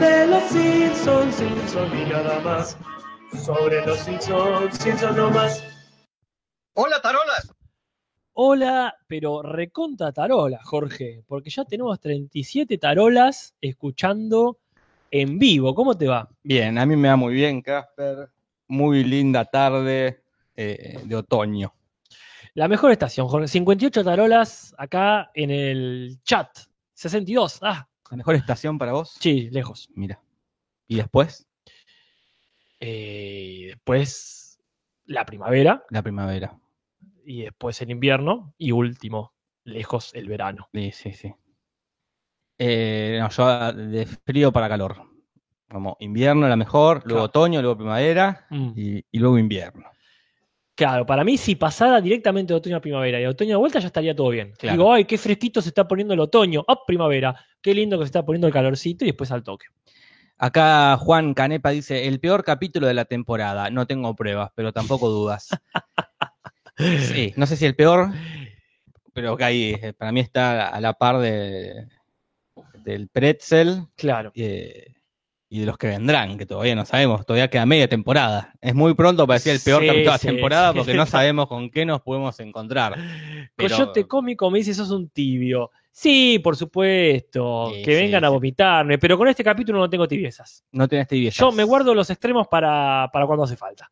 De los Simpsons, Simpsons y nada más. Sobre los Simpsons, Simpsons no más. Hola, tarolas. Hola, pero reconta tarola, Jorge, porque ya tenemos 37 tarolas escuchando en vivo. ¿Cómo te va? Bien, a mí me va muy bien, Casper. Muy linda tarde eh, de otoño. La mejor estación, Jorge. 58 tarolas acá en el chat. 62. Ah, ¿La mejor estación para vos? sí, lejos. Mira. ¿Y después? Eh, después la primavera La primavera. y después el invierno y último, lejos el verano. Sí, sí, sí. Eh, no, yo de frío para calor. Como invierno la mejor, luego Claro. otoño, luego primavera Mm. y, y luego invierno. Claro, para mí si pasara directamente de otoño a primavera y de otoño a vuelta ya estaría todo bien. Claro. Digo, ay, qué fresquito se está poniendo el otoño. ¡Ah, primavera! Qué lindo que se está poniendo el calorcito y después al toque. Acá Juan Canepa dice, el peor capítulo de la temporada. No tengo pruebas, pero tampoco dudas. Sí, no sé si el peor, pero que ahí eh, para mí está a la par de, del pretzel Claro. eh, y de los que vendrán, que todavía no sabemos, todavía queda media temporada. Es muy pronto para decir el peor Sí, capítulo de la temporada sí. porque no sabemos con qué nos podemos encontrar. Pero- Coyote cómico me dice, sos un tibio. Sí, por supuesto, que vengan a vomitarme, pero con este capítulo no tengo tibiezas. No tenés tibiezas. Yo me guardo los extremos para, para cuando hace falta.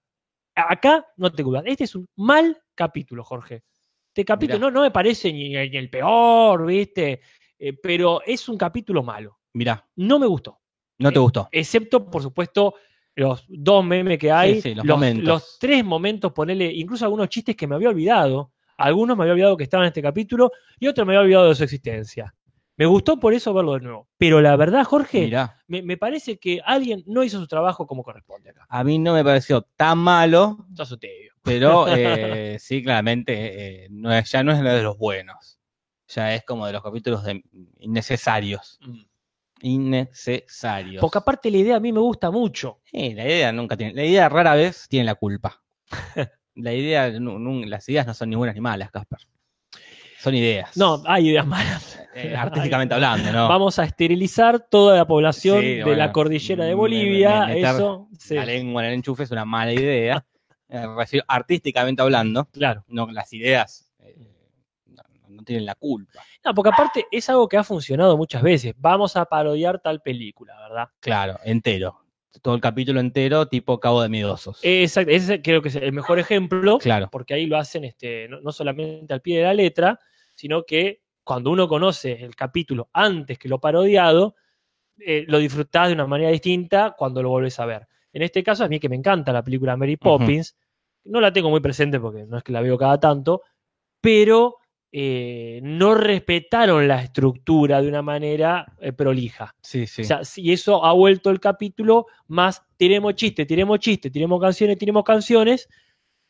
Acá no te dudas. Este es un mal capítulo, Jorge. Este capítulo Mirá. no, no me parece ni, ni el peor, ¿viste? Eh, pero es un capítulo malo. Mirá, No me gustó. No te Eh, gustó. Excepto, por supuesto, los dos memes que hay. Sí, sí, los tres momentos, ponerle incluso algunos chistes que me había olvidado. Algunos me había olvidado que estaban en este capítulo y otros me había olvidado de su existencia. Me gustó por eso verlo de nuevo. Pero la verdad, Jorge, me, me parece que alguien no hizo su trabajo como corresponde acá. a mí no me pareció tan malo, Sos pero eh, sí, claramente eh, no ya no es de los buenos. Ya es como de los capítulos de- innecesarios. Mm. Innecesarios. Porque aparte la idea a mí me gusta mucho. Sí, la idea nunca tiene. La idea rara vez tiene la culpa. la idea, las ideas no son ni buenas ni malas, Casper. Son ideas. No, hay ideas malas. Eh, artísticamente hablando, ¿no? Vamos a esterilizar toda la población Sí, de bueno, la cordillera de Bolivia. me- Eso, sí, La lengua en el enchufe es una mala idea. Eh, artísticamente hablando, claro. no las ideas eh, no, tienen la culpa. No, porque aparte es algo que ha funcionado muchas veces. Vamos a parodiar tal película, ¿verdad? Claro, entero. Todo el capítulo entero, tipo Cabo de Miedosos. Exacto, ese creo que es el mejor ejemplo, claro. porque ahí lo hacen este, no, no solamente al pie de la letra, sino que cuando uno conoce el capítulo antes que lo parodiado, eh, lo disfrutás de una manera distinta cuando lo volvés a ver. En este caso, a mí que me encanta la película Mary Poppins, no la tengo muy presente porque no es que la veo cada tanto, pero eh, no respetaron la estructura de una manera eh, prolija. Sí, sí. O sea, y eso ha vuelto el capítulo más tiremos chiste, tiremos chiste, tiremos canciones, tiremos canciones.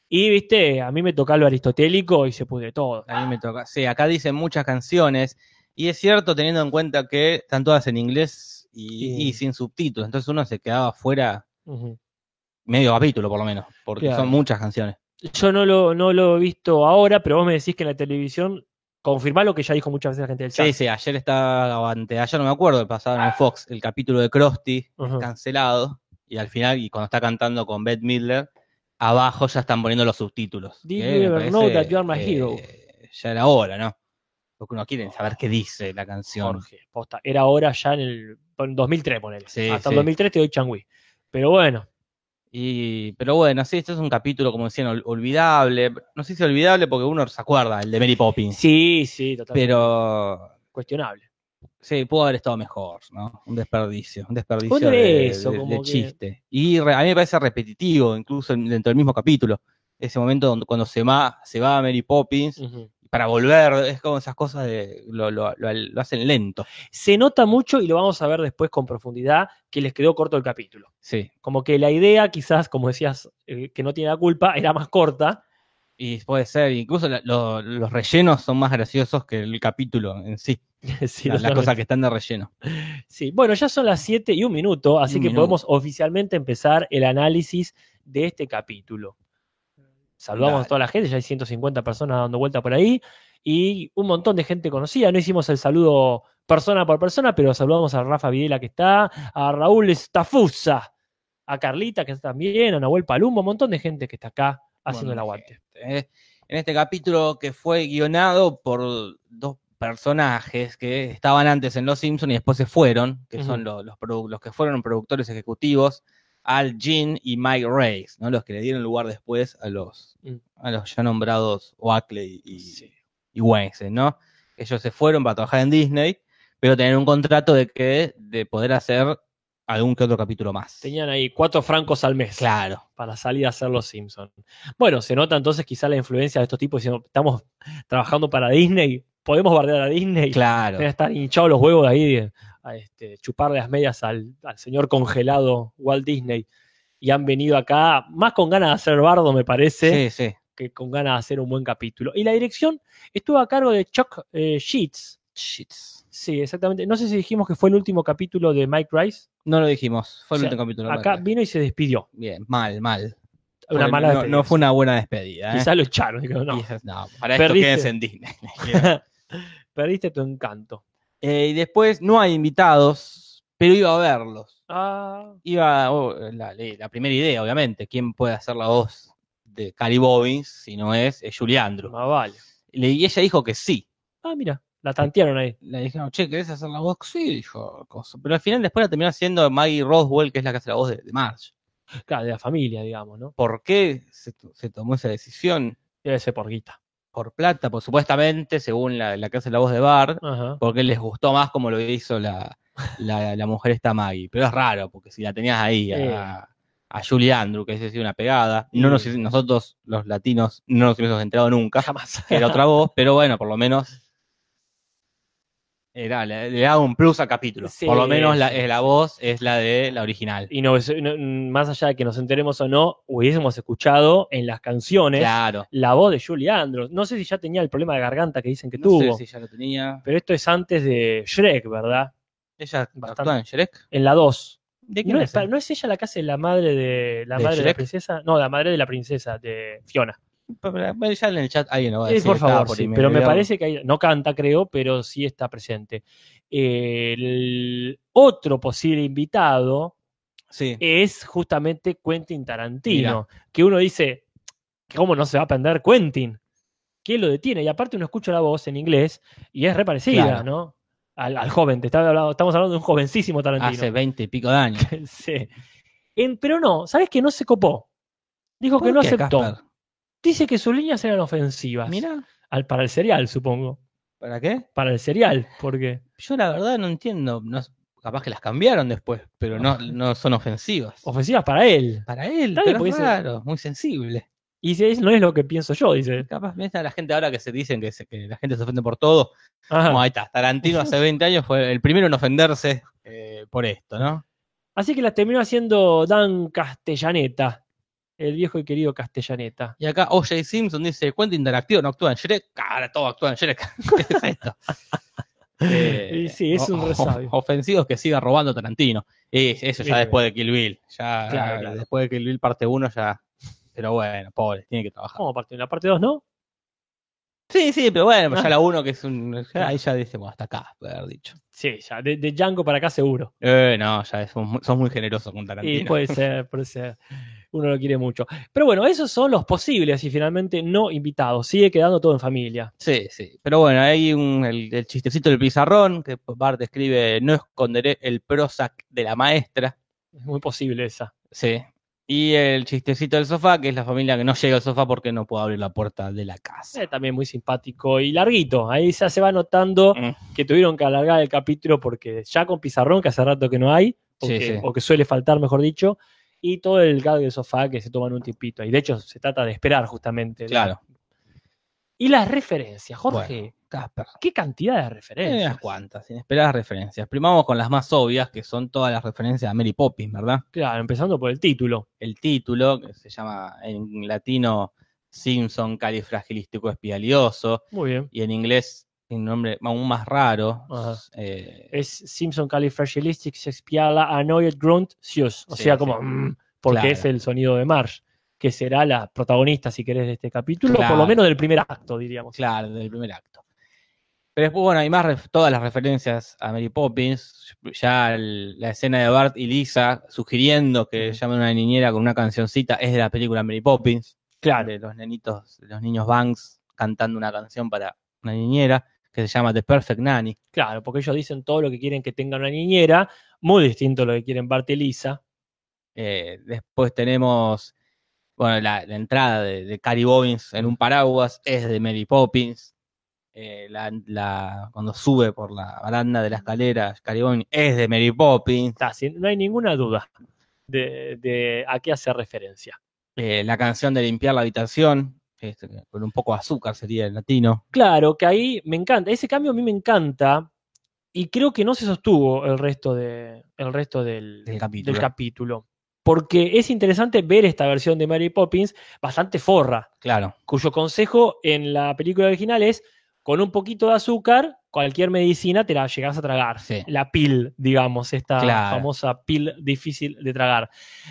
Y viste, a mí me toca lo aristotélico y se pudre todo. A mí me toca. Sí, acá dicen muchas canciones. Y es cierto, teniendo en cuenta que están todas en inglés y, Sí. y sin subtítulos. Entonces uno se quedaba fuera medio capítulo, por lo menos. Porque Claro. son muchas canciones. Yo no lo, no lo he visto ahora, pero vos me decís que en la televisión confirmá lo que ya dijo muchas veces la gente del chat. Sí, sí, ayer estaba, o anteayer no me acuerdo, pasaron en Fox el capítulo de Krusty, cancelado. Y al final, y cuando está cantando con Beth Midler, abajo ya están poniendo los subtítulos. Did know that you are my eh, hero? Ya era hora, ¿no? Porque uno quiere saber qué dice la canción. Jorge, posta. Era ahora ya en el en 2003, ponele. Sí, Hasta sí. el 2003 te doy changüí. Pero bueno, Y, pero bueno, sí, este es un capítulo, como decían, ol- olvidable. No sé si olvidable porque uno se acuerda, el de Mary Poppins. sí, sí, totalmente. Pero Cuestionable. sí, pudo haber estado mejor, ¿no? Un desperdicio, un desperdicio de, eso, de- como de que- chiste. Y re- a mí me parece repetitivo, incluso en- dentro del mismo capítulo. Ese momento donde, cuando se va, se va Mary Poppins Ujú. Para volver, es como esas cosas de lo, lo- lo- lo hacen lento. Se nota mucho, y lo vamos a ver después con profundidad, que les quedó corto el capítulo. Sí. Como que la idea, quizás, como decías, eh, que no tiene la culpa, era más corta. Y puede ser, incluso los rellenos son más graciosos que el capítulo en sí. Sí, las totalmente. cosas que están de relleno. Sí, bueno, ya son las 7 y un minuto, así un que minuto. podemos oficialmente empezar el análisis de este capítulo. Saludamos Dale. a toda la gente, ya hay 150 personas dando vuelta por ahí y un montón de gente conocida. No hicimos el saludo persona por persona, pero saludamos a Rafa Videla que está, a Raúl Estafusa, a Carlita que está también, a Nahuel Palumbo, un montón de gente que está acá haciendo el Bueno, aguante. gente, ¿eh? En este capítulo que fue guionado por dos personajes que estaban antes en Los Simpsons y después se fueron, que son los, los, los que fueron productores ejecutivos, Al Jean y Mike Reyes, ¿no? los que le dieron lugar después a los, Mm. a los ya nombrados Oakley y, Sí. y Weinstein, ¿no? Ellos se fueron para trabajar en Disney, pero tenían un contrato de que de poder hacer algún que otro capítulo más. Tenían ahí cuatro francos al mes. Claro. para salir a hacer los Simpsons. Bueno, se nota entonces quizá la influencia de estos tipos diciendo, estamos trabajando para Disney, podemos bardear a Disney. Claro. Estar hinchados los huevos de ahí a este, chuparle las medias al, al señor congelado Walt Disney. Y han venido acá más con ganas de hacer bardo, me parece, Sí, sí. que con ganas de hacer un buen capítulo. Y la dirección estuvo a cargo de Chuck eh, Sheets. Shits. Sí, exactamente. No sé si dijimos que fue el último capítulo de Mike Rice. No lo dijimos, fue O el sea, último capítulo. Acá vino y se despidió. Bien, mal, mal. Una mala no, no fue una buena despedida. ¿eh? Quizás lo echaron. no. Para esto quédense en Disney. Perdiste tu encanto. Eh, y después no hay invitados, pero iba a verlos. Ah, Iba oh, la, la primera idea, obviamente. ¿Quién puede hacer la voz de Cary Bobbins si no es, es Julie Andrews? más vale. Y ella dijo que sí. Ah, mira, la tantearon ahí. Le dijeron, che, ¿querés hacer la voz? Sí, dijo. cosa. Pero al final después la terminó haciendo Maggie Roswell, que es la que hace la voz de, de Marge. Claro, de la familia, digamos, ¿no? ¿Por qué se, se tomó esa decisión? Debe ser por guita. Por plata, pues supuestamente, según la, la que hace la voz de Bart, Ajá. porque les gustó más como lo hizo la, la, la mujer esta Maggie. Pero es raro, porque si la tenías ahí a, a Julie Andrew, que es decir, una pegada, no nos, nosotros los latinos no nos hubiésemos enterado nunca, Jamás. que era otra voz, pero bueno, por lo menos era, le, le da un plus al capítulo. Sí, por lo menos la, eh, la voz es la de la original. Y no, no- más allá de que nos enteremos o no, hubiésemos escuchado en las canciones Claro. la voz de Julie Andrews. No sé si ya tenía el problema de garganta que dicen que No tuvo, sé si ya lo tenía. pero esto es antes de Shrek, ¿verdad? Ella actúa en Shrek. En la 2. ¿De ¿No, es, ¿No es ella la que hace la madre de la ¿De madre de la princesa? No, la madre de la princesa, de Fiona. Bueno, Ya en el chat alguien lo va a Sí, decir. por estaba favor, sí, pero me parece que hay- no canta, creo, pero sí está presente. El otro posible invitado Sí. es justamente Quentin Tarantino, que uno dice, ¿cómo no se va a aprender Quentin? ¿Quién lo detiene? Y aparte uno escucha la voz en inglés y es re parecida, Claro. ¿no? Al, al joven, te estaba hablando- estamos hablando de un jovencísimo Tarantino. Hace veinte y pico de años. Sí. En- pero no, ¿sabes que No se copó. Dijo que ¿Por no qué, aceptó. Casper? Dice que sus líneas eran ofensivas. Mira, Al, para el serial, supongo. ¿para qué? Para el serial, porque. Yo la verdad no entiendo. No, capaz que las cambiaron después, pero no, no son ofensivas. Ofensivas para él. Para él, bien, pero es raro, muy sensible. Y si es- no es lo que pienso yo, dice. Capaz, ves a la gente ahora que se dicen que, se- que la gente se ofende por todo. Ajá. Como ahí está, Tarantino hace 20 años fue el primero en ofenderse eh, por esto, ¿no? Así que las terminó haciendo Dan Castellaneta. El viejo y querido Castellaneta. Y acá O.J. Simpson dice, cuenta interactivo, no actúa en Shrek. Cara, todo actúa en Shrek. ¿Qué es esto? Eh, Y sí, es un resabio. Ofensivos que siga robando Tarantino. Y eso ya después de Kill Bill. Ya, Claro, claro. después de Kill Bill parte 1 ya. Pero bueno, pobre, tiene que trabajar. ¿Cómo parte? En la parte 2, ¿no? Sí, sí, pero bueno, pues ya la 1 que es un. ya- ahí ya bueno, hasta acá, puede haber dicho. Sí, ya. De, de Django para acá seguro. Eh, no, ya es- sos muy, generoso con Y Tarantino. puede ser, puede ser. Uno lo quiere mucho. Pero bueno, esos son los posibles y finalmente no invitados. Sigue quedando todo en familia. Sí, sí. Pero bueno, hay un, el, el chistecito del pizarrón, que Bart escribe, no esconderé el Prozac de la maestra. Es muy posible esa. Sí. Y el chistecito del sofá, que es la familia que no llega al sofá porque no puede abrir la puerta de la casa. Eh, también muy simpático y larguito. Ahí ya se va notando Mm. que tuvieron que alargar el capítulo porque ya con pizarrón, que hace rato que no hay, o, Sí, que, sí. o que suele faltar, mejor dicho, y todo el gag del sofá que se toman un tiempito. Y de hecho se trata de esperar justamente. Claro. Y las referencias, Jorge. Bueno, Casper. ¿Qué cantidad de referencias? unas cuantas, inesperadas referencias. Primero con las más obvias, que son todas las referencias a Mary Poppins, ¿verdad? Claro, empezando por el título. El título, que se llama en latino Simpson califragilístico espialioso, Muy bien. y en inglés tiene un nombre aún más raro. Eh, Es Simpson Califragilistic Sexpiala Annoyed Grunt Sius. O Sí, sea, sí. como mm, porque Claro. es el sonido de Marsh, que será la protagonista, si querés, de este capítulo, Claro. por lo menos del primer acto, diríamos. Claro, del primer acto. Pero después, bueno, hay más todas las referencias a Mary Poppins. Ya el- la escena de Bart y Lisa sugiriendo que llamen a una niñera con una cancioncita es de la película Mary Poppins. Claro. De los nenitos, de los niños Banks cantando una canción para una niñera que se llama The Perfect Nanny. Claro, porque ellos dicen todo lo que quieren que tenga una niñera, muy distinto a lo que quieren Bart y Lisa. Eh, después tenemos, bueno, la, la entrada de, de Cary Bobbins en un paraguas es de Mary Poppins. Eh, la, la- cuando sube por la baranda de la escalera, Cary Bobbins es de Mary Poppins. Sin- no hay ninguna duda de, de a qué hace referencia. Eh, la canción de limpiar la habitación, este, con un poco de azúcar sería el latino. Claro, que ahí me encanta. Ese cambio a mí me encanta y creo que no se sostuvo el resto, de, el resto del, Del capítulo. del capítulo. Porque es interesante ver esta versión de Mary Poppins bastante forra, Claro, cuyo consejo en la película original es con un poquito de azúcar, cualquier medicina te la llegas a tragar. Sí. La pil, digamos, esta Claro. famosa pil difícil de tragar.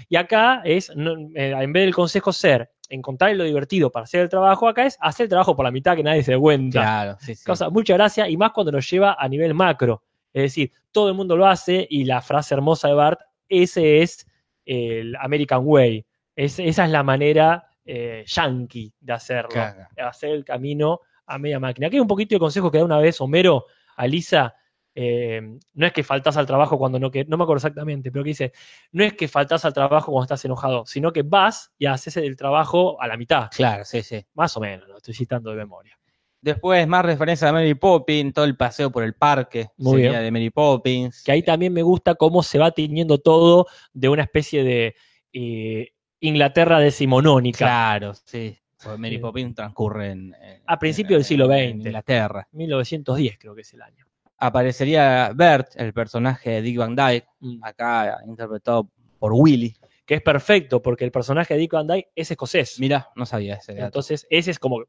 Y acá es, no- eh, en vez del consejo ser encontrar lo divertido para hacer el trabajo, acá es hacer el trabajo por la mitad que nadie se cuenta. claro, sí, sí. Causa mucha gracia y más cuando lo lleva a nivel macro. Es decir, todo el mundo lo hace y la frase hermosa de Bart, ese es el American Way. Es- esa es la manera eh, yankee de hacerlo. De hacer el camino a media máquina. Aquí hay un poquito de consejo que da una vez Homero a Lisa. Eh, no es que faltás al trabajo cuando no que no me acuerdo exactamente, pero que dice, no es que faltás al trabajo cuando estás enojado, sino que vas y haces el trabajo a la mitad, Claro, sí, sí. más o menos, lo estoy citando de memoria. Después más referencia a Mary Poppins, todo el paseo por el parque Muy sería bien. de Mary Poppins. que ahí también me gusta cómo se va tiñendo todo de una especie de eh, Inglaterra decimonónica. Claro, sí. Porque Mary. Poppins transcurre en, en- A principios del siglo en XX. Inglaterra. 1910 creo que es el año. Aparecería Bert, el personaje de Dick Van Dyke, Mm. acá interpretado por Willy. Que es perfecto porque el personaje de Dick Van Dyke es escocés. Mira, no sabía ese dato. Entonces ese es como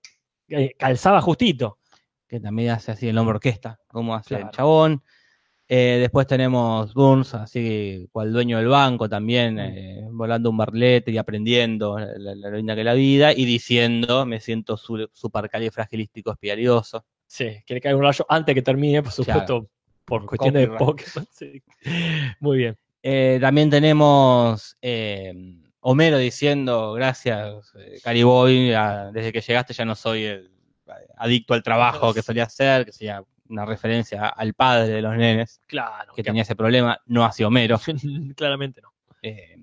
eh, calzaba justito. que también hace así el hombre orquesta, como hace Claro. el chabón. Eh, después tenemos Burns, así cual dueño del banco también, Mm. eh, volando un barlete y aprendiendo la, la linda que es la vida y diciendo, me siento su, supercalifragilístico espialioso. Sí, que le cae un rayo antes que termine, por supuesto, por Por cuestiones de. Pokémon. Sí. Muy bien. Eh, también tenemos eh, Homero diciendo, gracias, eh, Cary Boy, a- desde que llegaste ya no soy el adicto al trabajo que solía ser, que sería una referencia al padre de los nenes, Claro. que tenía ese problema, no hacia Homero. Claramente no. Eh,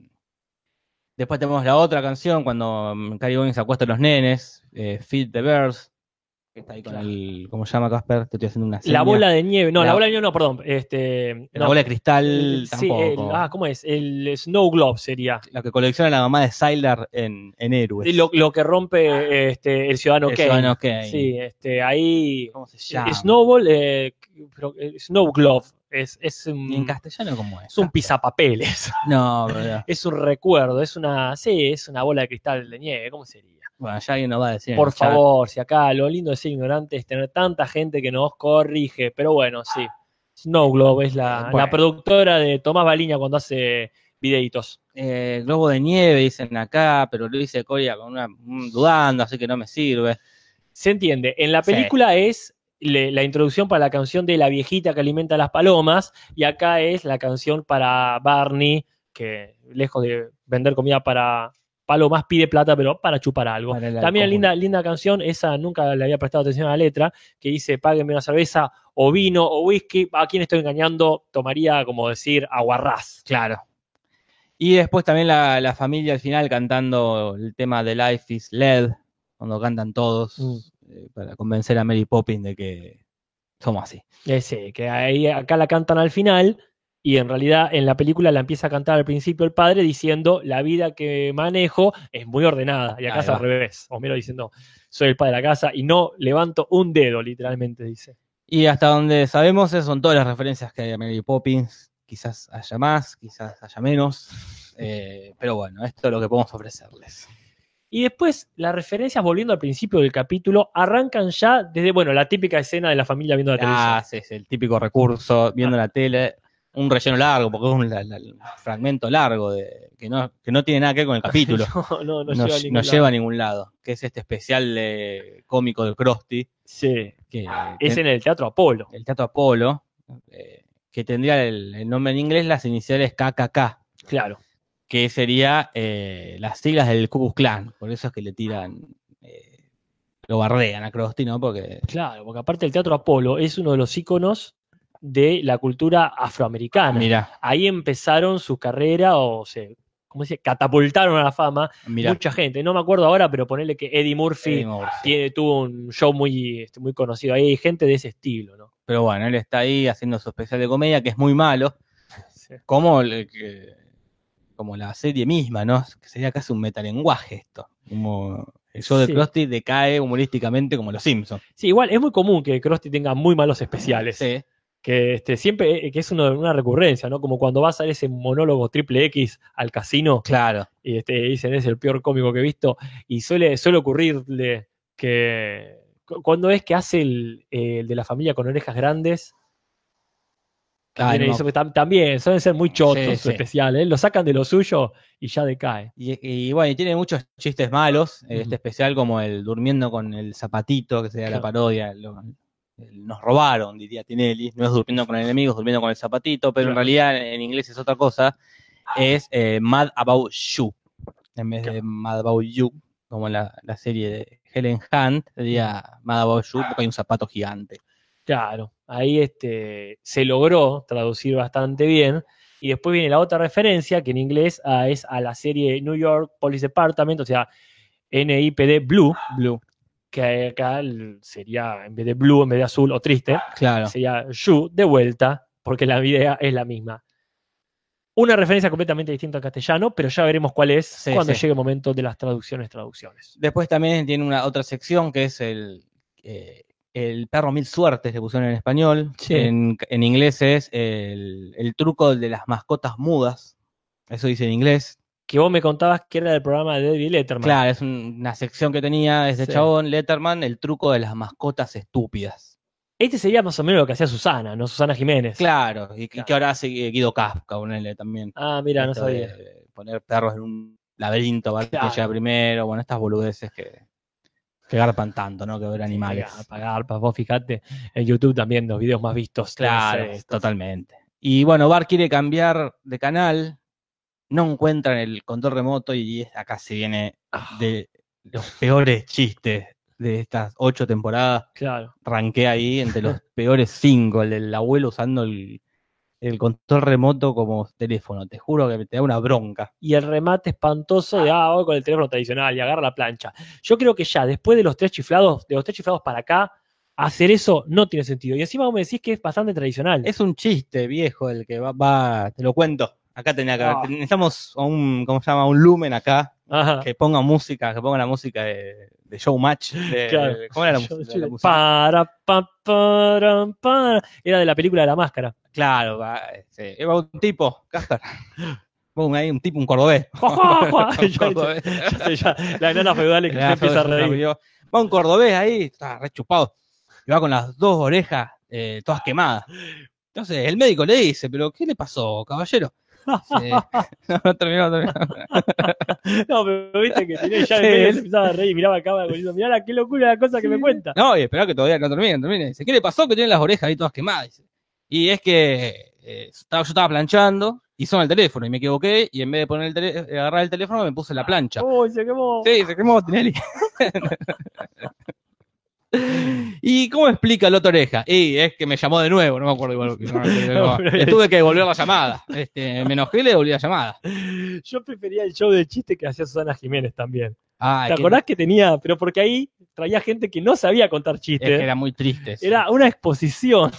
después tenemos la otra canción, cuando mm, Cary Boy se acuesta a los nenes, Feed the Birds, que está ahí con Claro. el, ¿cómo se llama Casper? Te estoy haciendo una La seña. bola de nieve, no, la, La- bola de nieve no, perdón. Este, La no, bola de cristal el- sí, tampoco. el- ah, ¿cómo es? El Snow Globe sería. la que colecciona la mamá de Sylar en, en Héroes. Lo, lo que rompe este, el ciudadano El Kane. Ciudadano Kane. Sí, este, ahí. ¿Cómo se llama? Snowball, eh, eh, Snow Glove. Es, es un, ¿Y en castellano cómo es? es un pisapapeles. No, pero, es un recuerdo. Es una. Sí, es una bola de cristal de nieve. ¿Cómo sería? bueno, ya alguien nos va a decir. Por favor, si acá lo lindo de ser ignorante es tener tanta gente que nos corrige. Pero bueno, sí. Snow Globe es la, Bueno. la productora de Tomás Baliña cuando hace videitos. Eh, globo de nieve dicen acá, pero lo dice Coria con una dudando, así que no me sirve. Se entiende. En la Sí. película es le- la introducción para la canción de la viejita que alimenta a las palomas y acá es la canción para Barney que lejos de vender comida para palomas pide plata pero para chupar algo. Para También linda linda canción, esa nunca le había prestado atención a la letra, que dice páguenme una cerveza o vino o whisky, a quien estoy engañando tomaría como decir aguarrás. Claro. Y después también la, la familia al final cantando el tema de Life is LED, cuando cantan todos, Mm. Eh, para convencer a Mary Poppins de que somos así. Ese, que ahí acá la cantan al final y en realidad en la película la empieza a cantar al principio el padre diciendo la vida que manejo es muy ordenada y acá es al revés. Homero diciendo soy el padre de la casa y no levanto un dedo literalmente dice. Y hasta donde sabemos, esas son todas las referencias que hay a Mary Poppins. Quizás haya más, quizás haya menos. eh, pero bueno, esto es lo que podemos ofrecerles. Y después las referencias volviendo al principio del capítulo arrancan ya desde bueno la típica escena de la familia viendo la televisión. Ah, sí, sí, el típico recurso, viendo la tele. un relleno largo, porque es un la- la- fragmento largo de, que, no, que no tiene nada que ver con el capítulo. No, no, no, no, lleva a no ningún lleva lado. a ningún lado. Que es este especial de cómico de Krusty. Sí, Que, es en el Teatro Apolo. el Teatro Apolo, eh, que tendría el, el nombre en inglés, las iniciales KKK, Claro. Que sería eh, las siglas del Ku Klan. Por eso es que le tiran, eh, lo bardean a Krusty, ¿no? Porque Claro, porque aparte el Teatro Apolo es uno de los íconos de la cultura afroamericana. Mira, Ahí empezaron su carrera o se, ¿cómo se dice? catapultaron a la fama mira. mucha gente. No me acuerdo ahora, pero ponerle que Eddie Murphy Eddie Murphy. tiene, tuvo un show muy, este, muy conocido. Ahí hay gente de ese estilo, ¿no? Pero bueno, él está ahí haciendo su especial de comedia, que es muy malo, como, el que- como la serie misma, ¿no? Que sería casi un metalenguaje esto. Como el show de Sí. Krusty decae humorísticamente como los Simpsons. Sí, igual es muy común que Krusty tenga muy malos especiales. Sí, Que este, siempre eh, que es uno- una recurrencia, ¿no? Como cuando vas a ese monólogo triple X al casino claro. y este, dicen es el peor cómico que he visto. Y suele, suele ocurrirle que cu- cuando es que hace el, el de la familia con orejas grandes. Ah, También, no. hizo- tam- también suelen ser muy chotos Sí, su sí. especial, ¿eh? Lo sacan de lo suyo y ya decae. Y, y bueno, y tiene muchos chistes malos, este especial como el durmiendo con el zapatito, que sería la parodia. lo- nos robaron, diría Tinelli. No es durmiendo con el enemigo, es durmiendo con el zapatito, pero en realidad en, en inglés es otra cosa. Es eh, Mad About You, en vez de. Mad About You, como la, la serie de Helen Hunt, sería Mad About You porque hay un zapato gigante. Claro, ahí este, se logró traducir bastante bien. Y después viene la otra referencia, que en inglés ah, es a la serie New York Police Department, o sea, NIPD Blue, Blue. que acá sería en vez de blue, en vez de azul o triste, Claro. sería you de vuelta, porque la idea es la misma. Una referencia completamente distinta al castellano, pero ya veremos cuál es Sí, cuando sí. llegue el momento de las traducciones, traducciones. Después también tiene una otra sección que es el, eh, el perro mil suertes, le pusieron en español. Sí. En, en inglés es el, el truco de las mascotas mudas. Eso dice en inglés. Que vos me contabas que era del programa de David Letterman. Claro, es un- una sección que tenía ese Sí. chabón, Letterman, el truco de las mascotas estúpidas. Este sería más o menos lo que hacía Susana, ¿no? Susana Jiménez. Claro, y, que ahora hace Guido Kafka, ponele también. Ah, mira, no sabía. de poner perros en un laberinto, ver Claro. que llega primero, bueno, estas boludeces que, que garpan tanto, ¿no? Que ver animales. Pa- vos fijate en YouTube también los videos más vistos. Claro, estos. totalmente. Y bueno, Bar quiere cambiar de canal, no encuentran el control remoto y acá se viene Ah, de los peores chistes de estas ocho temporadas. claro. Ranqué ahí entre los peores cinco, el del abuelo usando el, el control remoto como teléfono. Te juro que te da una bronca. Y el remate espantoso de, ah, voy con el teléfono tradicional y agarra la plancha. Yo creo que ya, después de los tres chiflados, de los tres chiflados para acá, hacer eso no tiene sentido. Y encima vos me decís que es bastante tradicional. Es un chiste viejo el que va, va- te lo cuento. Acá tenía que Ah. necesitamos un, ¿cómo se llama? Un lumen acá Ajá. que ponga música, que ponga la música de, de Showmatch. de- Claro. de- ¿Cómo era la música? yo- La música? para, pa, para, para. Era de la película de la máscara. Claro, va, iba un tipo, Casper. Pum, ahí un tipo, un cordobés. Ya, la enana feudal que se empieza a reír. Va un cordobés ahí, está re chupado. Y va con las dos orejas eh, todas quemadas. Entonces el médico le dice, ¿pero qué le pasó, caballero? Dice, no, no terminó, terminó. No, pero viste que tenía ya Sí. empezaba a reír y miraba acá diciendo, mirá la- qué locura la cosa que me cuenta. No, y esperá que todavía no termine, termine. Dice, ¿qué le pasó que tiene las orejas ahí todas quemadas? Dice. Y es que eh, estaba, yo estaba planchando y sonó el teléfono y me equivoqué y en vez de poner el tele- eh, agarrar el teléfono me puse la plancha. Uy, se quemó. Sí, se quemó Tinelli. ¿Y cómo explica el otro oreja? Y es que me llamó de nuevo, no me acuerdo igual. No, Le tuve que devolver la llamada. Este, me enojé y le devolví la llamada. Yo prefería el show de chiste que hacía Susana Jiménez también. ¿Te acordás que tenía? Pero porque ahí traía gente que no sabía contar Es chistes. que era muy triste. Era una exposición.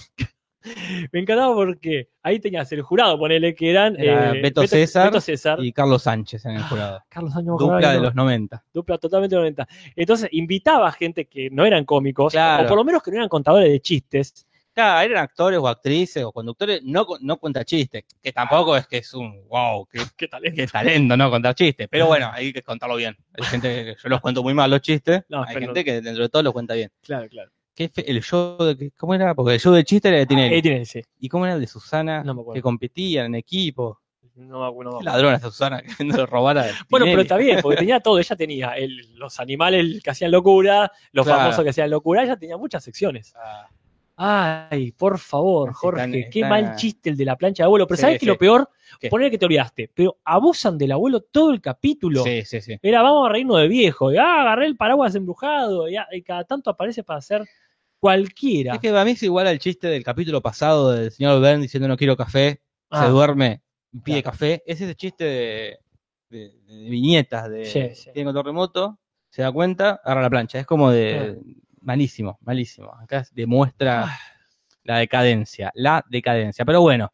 Me encantaba porque ahí tenías el jurado, ponele que eran Era eh, Beto César Beto César Y Carlos Sánchez en el jurado. Carlos Año Dupla de los 90. dupla totalmente 90. Entonces invitaba a gente que no eran cómicos, Claro. o por lo menos que no eran contadores de chistes. Claro, eran actores o actrices o conductores, no, no cuenta chistes, que tampoco es que es un wow, qué, ¿Qué tal? qué talento, ¿no? Contar chistes. Pero bueno, hay que contarlo bien. Hay gente que yo los cuento muy mal los chistes, No, hay gente que dentro de todo los cuenta bien. Claro, claro. ¿Qué el show de, ¿Cómo era? Porque el show de chiste era de Tinelli. Tiene, sí. ¿Y cómo era el de Susana? No me acuerdo. que competían en equipo. No me acuerdo. no me Qué acuerdo. ladrona esa Susana que no robara. Bueno, Tinelli. pero está bien, porque tenía todo. Ella tenía el- los animales que hacían locura, los Claro. famosos que hacían locura. Ella tenía muchas secciones. Ah, Ay, por favor, Jorge, están- qué están- mal chiste el de la plancha de abuelo. Pero Sí, ¿sabes sí. lo peor? ¿Qué? Poner que te olvidaste. Pero abusan del abuelo todo el capítulo. Sí, sí, sí. Era, vamos a reírnos de viejo. Y, ah, agarré el paraguas embrujado. Y, ah, y cada tanto aparece para hacer cualquiera. Es que a mí es igual al chiste del capítulo pasado del señor Ben diciendo no quiero café, Ah, se duerme, y pide Claro. café. Es ese chiste de, de- de viñetas, de Sí, sí. tiene control remoto, se da cuenta, agarra la plancha. Es como de malísimo, malísimo. Acá demuestra Ah. la decadencia, la decadencia. Pero bueno,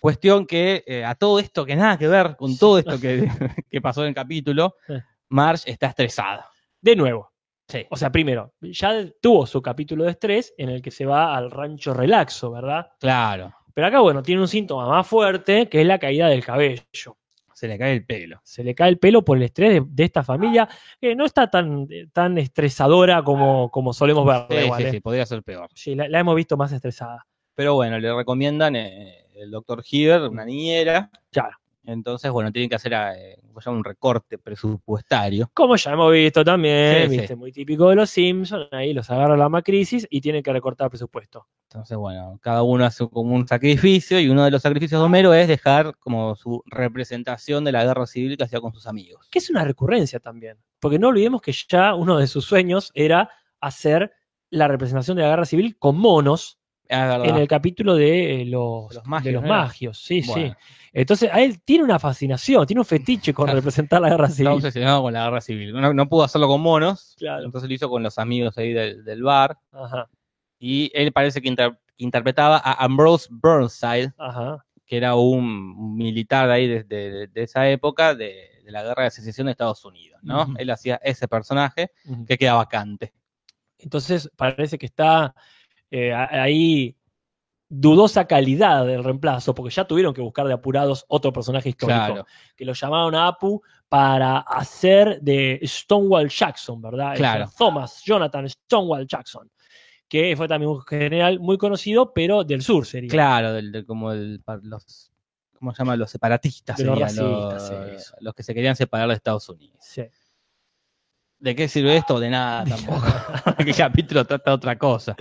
cuestión que eh, a todo esto que nada que ver con todo esto que, que pasó en el capítulo. Marge está estresada. De nuevo. Sí. O sea, primero, ya tuvo su capítulo de estrés en el que se va al rancho relaxo, ¿verdad? Claro, Pero acá, bueno, tiene un síntoma más fuerte que es la caída del cabello. Se le cae el pelo. Se le cae el pelo por el estrés de, de esta familia, que no está tan, tan estresadora como, como solemos verla. Sí, igual, sí, ¿eh? sí, podría ser peor. Sí, la, la hemos visto más estresada. Pero bueno, le recomiendan eh, el doctor Hiver, una niñera. Claro. Entonces, bueno, tienen que hacer eh, ¿cómo se llama? un recorte presupuestario. Como ya hemos visto también, Sí, muy típico de los Simpsons, ahí los agarra la macrisis y tienen que recortar presupuesto. Entonces, bueno, cada uno hace como un sacrificio y uno de los sacrificios de Homero es dejar como su representación de la guerra civil que hacía con sus amigos. Que es una recurrencia también, porque no olvidemos que ya uno de sus sueños era hacer la representación de la guerra civil con monos Verdad. en el capítulo de eh, los, los magios, de los ¿no era? magios. Sí, sí. Entonces, a él tiene una fascinación, tiene un fetiche con Claro. representar la guerra Está civil. obsesionado con la guerra civil. No, no pudo hacerlo con monos, Claro. entonces lo hizo con los amigos ahí del, del bar. Ajá, Y él parece que, inter- que interpretaba a Ambrose Burnside, ajá. que era un, militar ahí de, de- de esa época de, la guerra de secesión de Estados Unidos, ¿no? Él hacía ese personaje que queda vacante. Entonces, parece que está eh, ahí dudosa calidad del reemplazo, porque ya tuvieron que buscar de apurados otro personaje histórico, Claro, que lo llamaron a Apu para hacer de Stonewall Jackson, ¿verdad? Claro. Este, Thomas Jonathan Stonewall Jackson, que fue también un general muy conocido, pero del sur sería. claro, del, del- como el, los, ¿cómo se llama? Los separatistas, los los que se querían separar de Estados Unidos. Sí. ¿De qué sirve esto? De nada tampoco. el capítulo trata de otra cosa.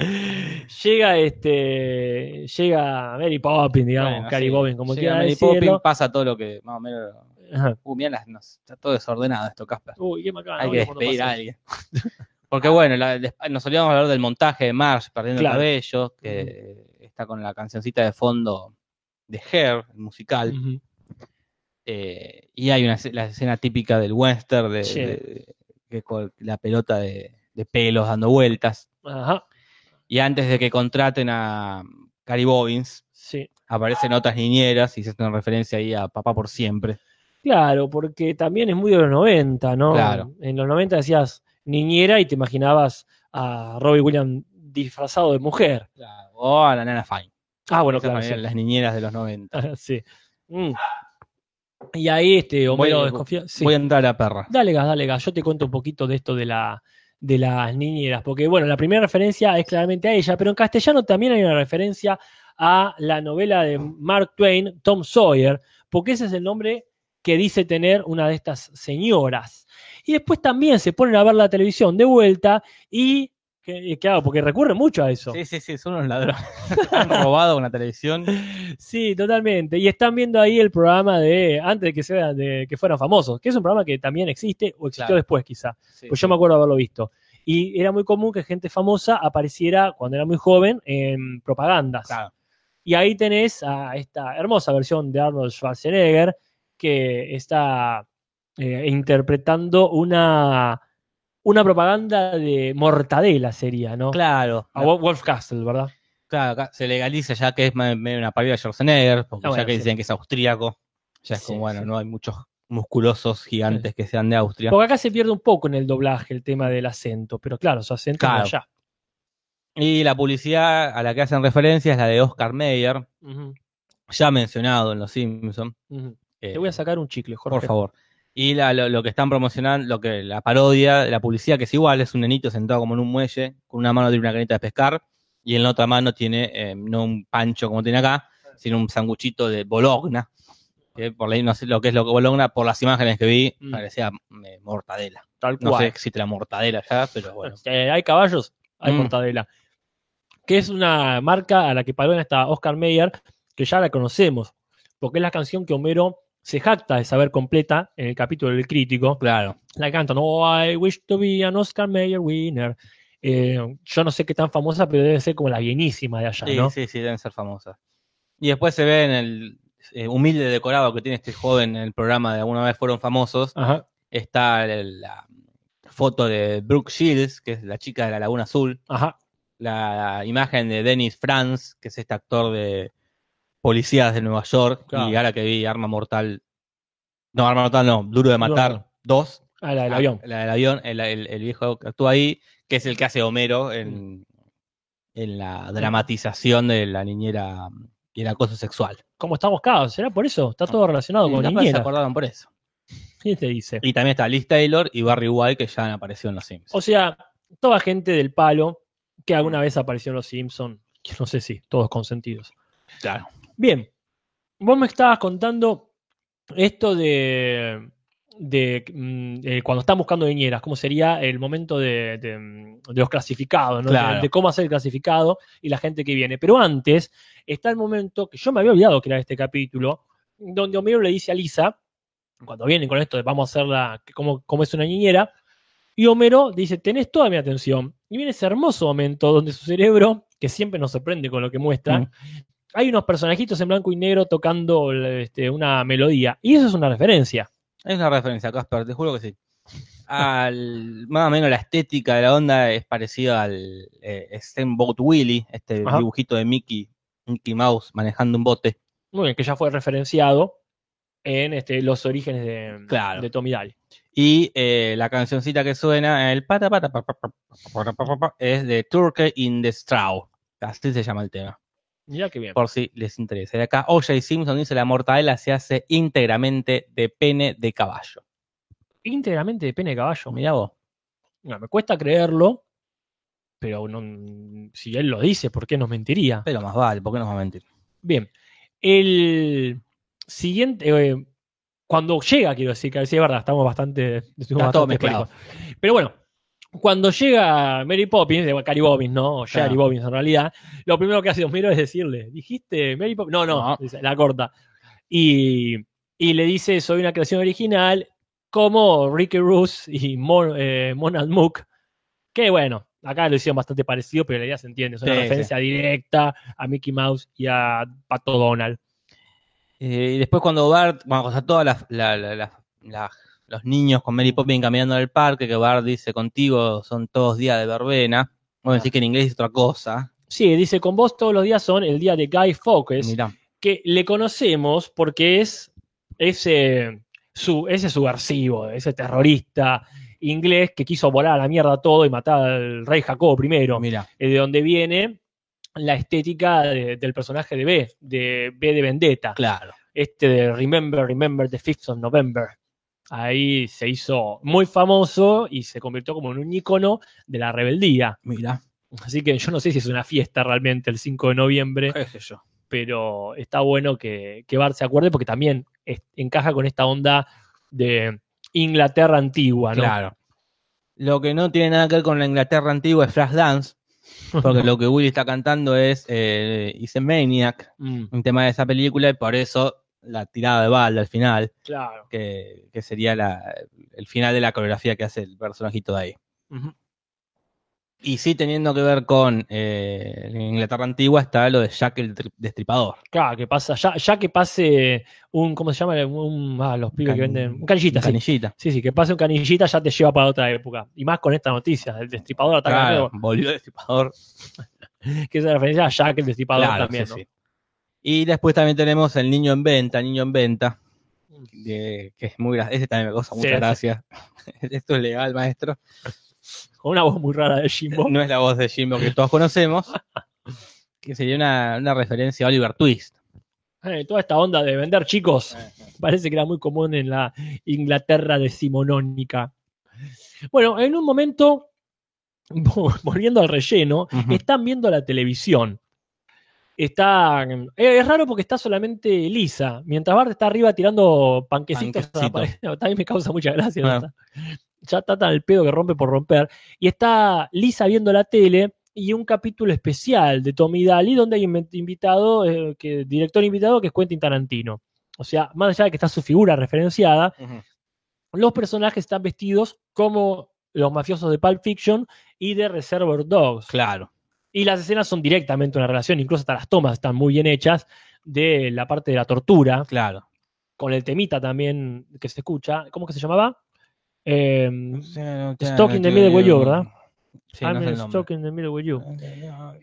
Llega este. Llega Mary Poppins, digamos, Bueno, Cary sí. Bobbin, como Llega quiera Mary. Poppins, pasa todo lo que más o menos. Ajá. Uh, mirá las- no, está todo desordenado esto, Casper. Uy, qué macana. Hay que despedir a alguien. Porque bueno, la- nos solíamos hablar del montaje de Marge perdiendo Claro. el cabello, que está con la cancioncita de fondo de Hair, el musical. Eh, y hay una la escena típica del western de- que con la pelota de, de pelos dando vueltas. Ajá. Y antes de que contraten a Cary Bobbins, Sí. aparecen otras niñeras y se hacen referencia ahí a Papá por siempre. Claro, porque también es muy de los 90, ¿no? Claro. En los 90 decías niñera y te imaginabas a Robbie Williams disfrazado de mujer. O a la Nana Fine. Ah, bueno, Esas claro. sí. las niñeras de los 90. sí. Mm. Y ahí este Homero desconfía. Sí. Voy a entrar a la perra. Dale gas, dale gas. Yo te cuento un poquito de esto de la de las niñeras, porque bueno, la primera referencia es claramente a ella, pero en castellano también hay una referencia a la novela de Mark Twain, Tom Sawyer, porque ese es el nombre que dice tener una de estas señoras. Y después también se ponen a ver la televisión de vuelta y, ¿qué, qué hago? Porque recurre mucho a eso. Sí, sí, sí, son unos ladrones. Han robado una televisión. Sí, totalmente. Y están viendo ahí el programa de antes de que, sea, de que fueran famosos, que es un programa que también existe o existió Claro. después quizá. Sí, Pues sí. yo me acuerdo haberlo visto. Y era muy común que gente famosa apareciera cuando era muy joven en propagandas. Claro. Y ahí tenés a esta hermosa versión de Arnold Schwarzenegger que está eh, interpretando una, una propaganda de mortadela sería, ¿no? Claro, A Wolf Castle, ¿verdad? claro, acá se legaliza ya que es me- medio una parodia de Schwarzenegger, porque Ah, bueno, ya que sí. dicen que es austríaco, ya es Sí, como, bueno, sí. no hay muchos musculosos gigantes que sean de Austria. Porque acá se pierde un poco en el doblaje el tema del acento, pero claro, su acento Claro. es allá. Y la publicidad a la que hacen referencia es la de Oscar Mayer, ya mencionado en Los Simpsons. ujú. eh, Te voy a sacar un chicle, Jorge. por favor. Y la- lo, lo que están promocionando, lo que la parodia, la publicidad que es igual, es un nenito sentado como en un muelle, con una mano tiene una caneta de pescar, y en la otra mano tiene eh, no un pancho como tiene acá, sino un sanguchito de bologna. Que por ahí no sé lo que es lo que bologna, por las imágenes que vi, Mm. parecía eh, mortadela. Tal No cual. sé si existe la mortadela ya, pero bueno. Eh, hay caballos, hay Mm. mortadela. Que es una marca a la que parodian hasta Oscar Mayer, que ya la conocemos, porque es la canción que Homero se jacta de saber completa en el capítulo del crítico. Claro. La canta, no, I wish to be an Oscar Mayer winner. Eh, yo no sé qué tan famosa, pero debe ser como la bienísima de allá, Sí, ¿no? sí, sí, deben ser famosas. Y después se ve en el eh, humilde decorado que tiene este joven en el programa de alguna vez fueron famosos, Ajá, está el- la foto de Brooke Shields, que es la chica de la Laguna Azul, ajá. la imagen de Dennis Franz, que es este actor de Policías de Nueva York, Claro. y ahora que vi Arma Mortal, no, Arma Mortal no, Duro de Matar No. 2, Ah, la del Ah, avión. La del avión, el, el- el viejo que actúa ahí, que es el que hace Homero en, en la dramatización de la niñera y el acoso sexual. ¿Cómo estamos cada? ¿Será por eso? Está todo relacionado Y con capaz se niñera. acordaron por eso. ¿Quién te dice? Y también está Liz Taylor y Barry White, que ya han aparecido en Los Simpsons. O sea, toda gente del palo que alguna vez apareció en Los Simpsons, no sé si, todos consentidos. claro. Bien, vos me estabas contando esto de, de, mm, eh, cuando están buscando niñeras, cómo sería el momento de, de, mm, los clasificados, ¿no? Claro. de, cómo hacer el clasificado y la gente que viene. Pero antes está el momento que yo me había olvidado que era este capítulo, donde Homero le dice a Lisa, cuando vienen con esto de vamos a hacerla, que cómo, cómo es una niñera, y Homero dice, tenés toda mi atención. Y viene ese hermoso momento donde su cerebro, que siempre nos sorprende con lo que muestra, Mm hay unos personajitos en blanco y negro tocando una melodía. Y eso es una referencia. Es una referencia, Casper, te juro que sí. Al, más o menos la estética de la onda es parecida al eh, Steamboat Willie, este dibujito de Mickey, Mickey Mouse manejando un bote. Muy bien, que ya fue referenciado en los orígenes de, claro. de Tommy Daly. Y la cancioncita que suena, el pata pata, es de Turkey in the Straw. Así se llama el tema. Mira qué bien. por si les interesa. Y acá O.J. Simpson dice la mortadela se hace íntegramente de pene de caballo. Íntegramente de pene de caballo. Mirá vos. No, me cuesta creerlo, pero no- si él lo dice, ¿por qué nos mentiría? Pero más vale, ¿por qué nos va a mentir? Bien. El siguiente. eh, cuando llega, quiero decir, que sí es verdad, estamos bastante. estuvimos Está todo bastante mezclado. películas. Pero bueno, cuando llega Mary Poppins, de Cary Bobbins, ¿no? O Claro. Bobbins en realidad, lo primero que hace Homero es decirle, ¿dijiste Mary Poppins? No, no, la corta. Y, y le dice, soy una creación original, como Ricky Roos y Mon, eh, Monald Mook, que bueno, acá lo hicieron bastante parecido, pero la idea se entiende, es una Sí, referencia directa a Mickey Mouse y a Pato Donald. Eh, y después cuando Bart, bueno, o sea, la- la- la- la- los niños con Mary Poppins caminando en el parque, que Bart dice contigo son todos días de verbena. Vamos a decir que en inglés es otra cosa. Sí, dice, con vos todos los días son el día de Guy Fawkes, Mirá. que le conocemos porque es ese, su, ese subversivo, ese terrorista inglés que quiso volar a la mierda todo y matar al rey Jacobo I, Mirá. eh, de donde viene la estética de- del personaje de B, de B de Vendetta, Claro. este de Remember, Remember the 5th of November. Ahí se hizo muy famoso y se convirtió como en un ícono de la rebeldía. Mirá. Así que yo no sé si es una fiesta realmente el 5 de noviembre, ¿Qué sé yo? pero está bueno que, que Bart se acuerde porque también es- encaja con esta onda de Inglaterra antigua, ¿no? Claro. Lo que no tiene nada que ver con la Inglaterra antigua es Flashdance, porque lo que Willy está cantando es eh, Is a Maniac, Mm, un tema de esa película, y por eso la tirada de balda al final, claro. que, que sería la- el final de la coreografía que hace el personajito de ahí. Y sí, teniendo que ver con eh, la Inglaterra antigua, está lo de Jack el Tri- Destripador. Claro, que pasa, ya, ya que pase un, ¿cómo se llama? Un, ah, los pibes que venden, un canillita, sí. Canillita. Sí, sí, que pase un canillita ya te lleva para otra época. Y más con esta noticia, el destripador ataca Claro, volvió el Destripador. que es una referencia a Jack el destripador Claro, también, sí, ¿no? sí. Y después también tenemos el niño en venta, niño en venta, que, que es muy gracioso. Ese también me causa Sí, mucha sí. gracia. Esto es legal, maestro. Con una voz muy rara de Jimbo. No es la voz de Jimbo que todos conocemos, que sería una, una referencia a Oliver Twist. Eh, toda esta onda de vender chicos parece que era muy común en la Inglaterra decimonónica. Bueno, en un momento, volviendo al relleno, están viendo la televisión. Está, eh, es raro porque está solamente Lisa, mientras Bart está arriba tirando panquecitos. a la. También me causa mucha gracia. Ah. Ya está tan el pedo que rompe por romper. Y está Lisa viendo la tele y un capítulo especial de Tommy Daly donde hay un invitado, eh, que, director invitado que es Quentin Tarantino. O sea, más allá de que está su figura referenciada, los personajes están vestidos como los mafiosos de Pulp Fiction y de Reservoir Dogs. Claro. Y las escenas son directamente una relación, incluso hasta las tomas están muy bien hechas de la parte de la tortura, Claro. con el temita también que se escucha. ¿Cómo que se llamaba? Eh, Stuck in the middle with you, ¿verdad? Sí, no I'm stuck in the middle with you.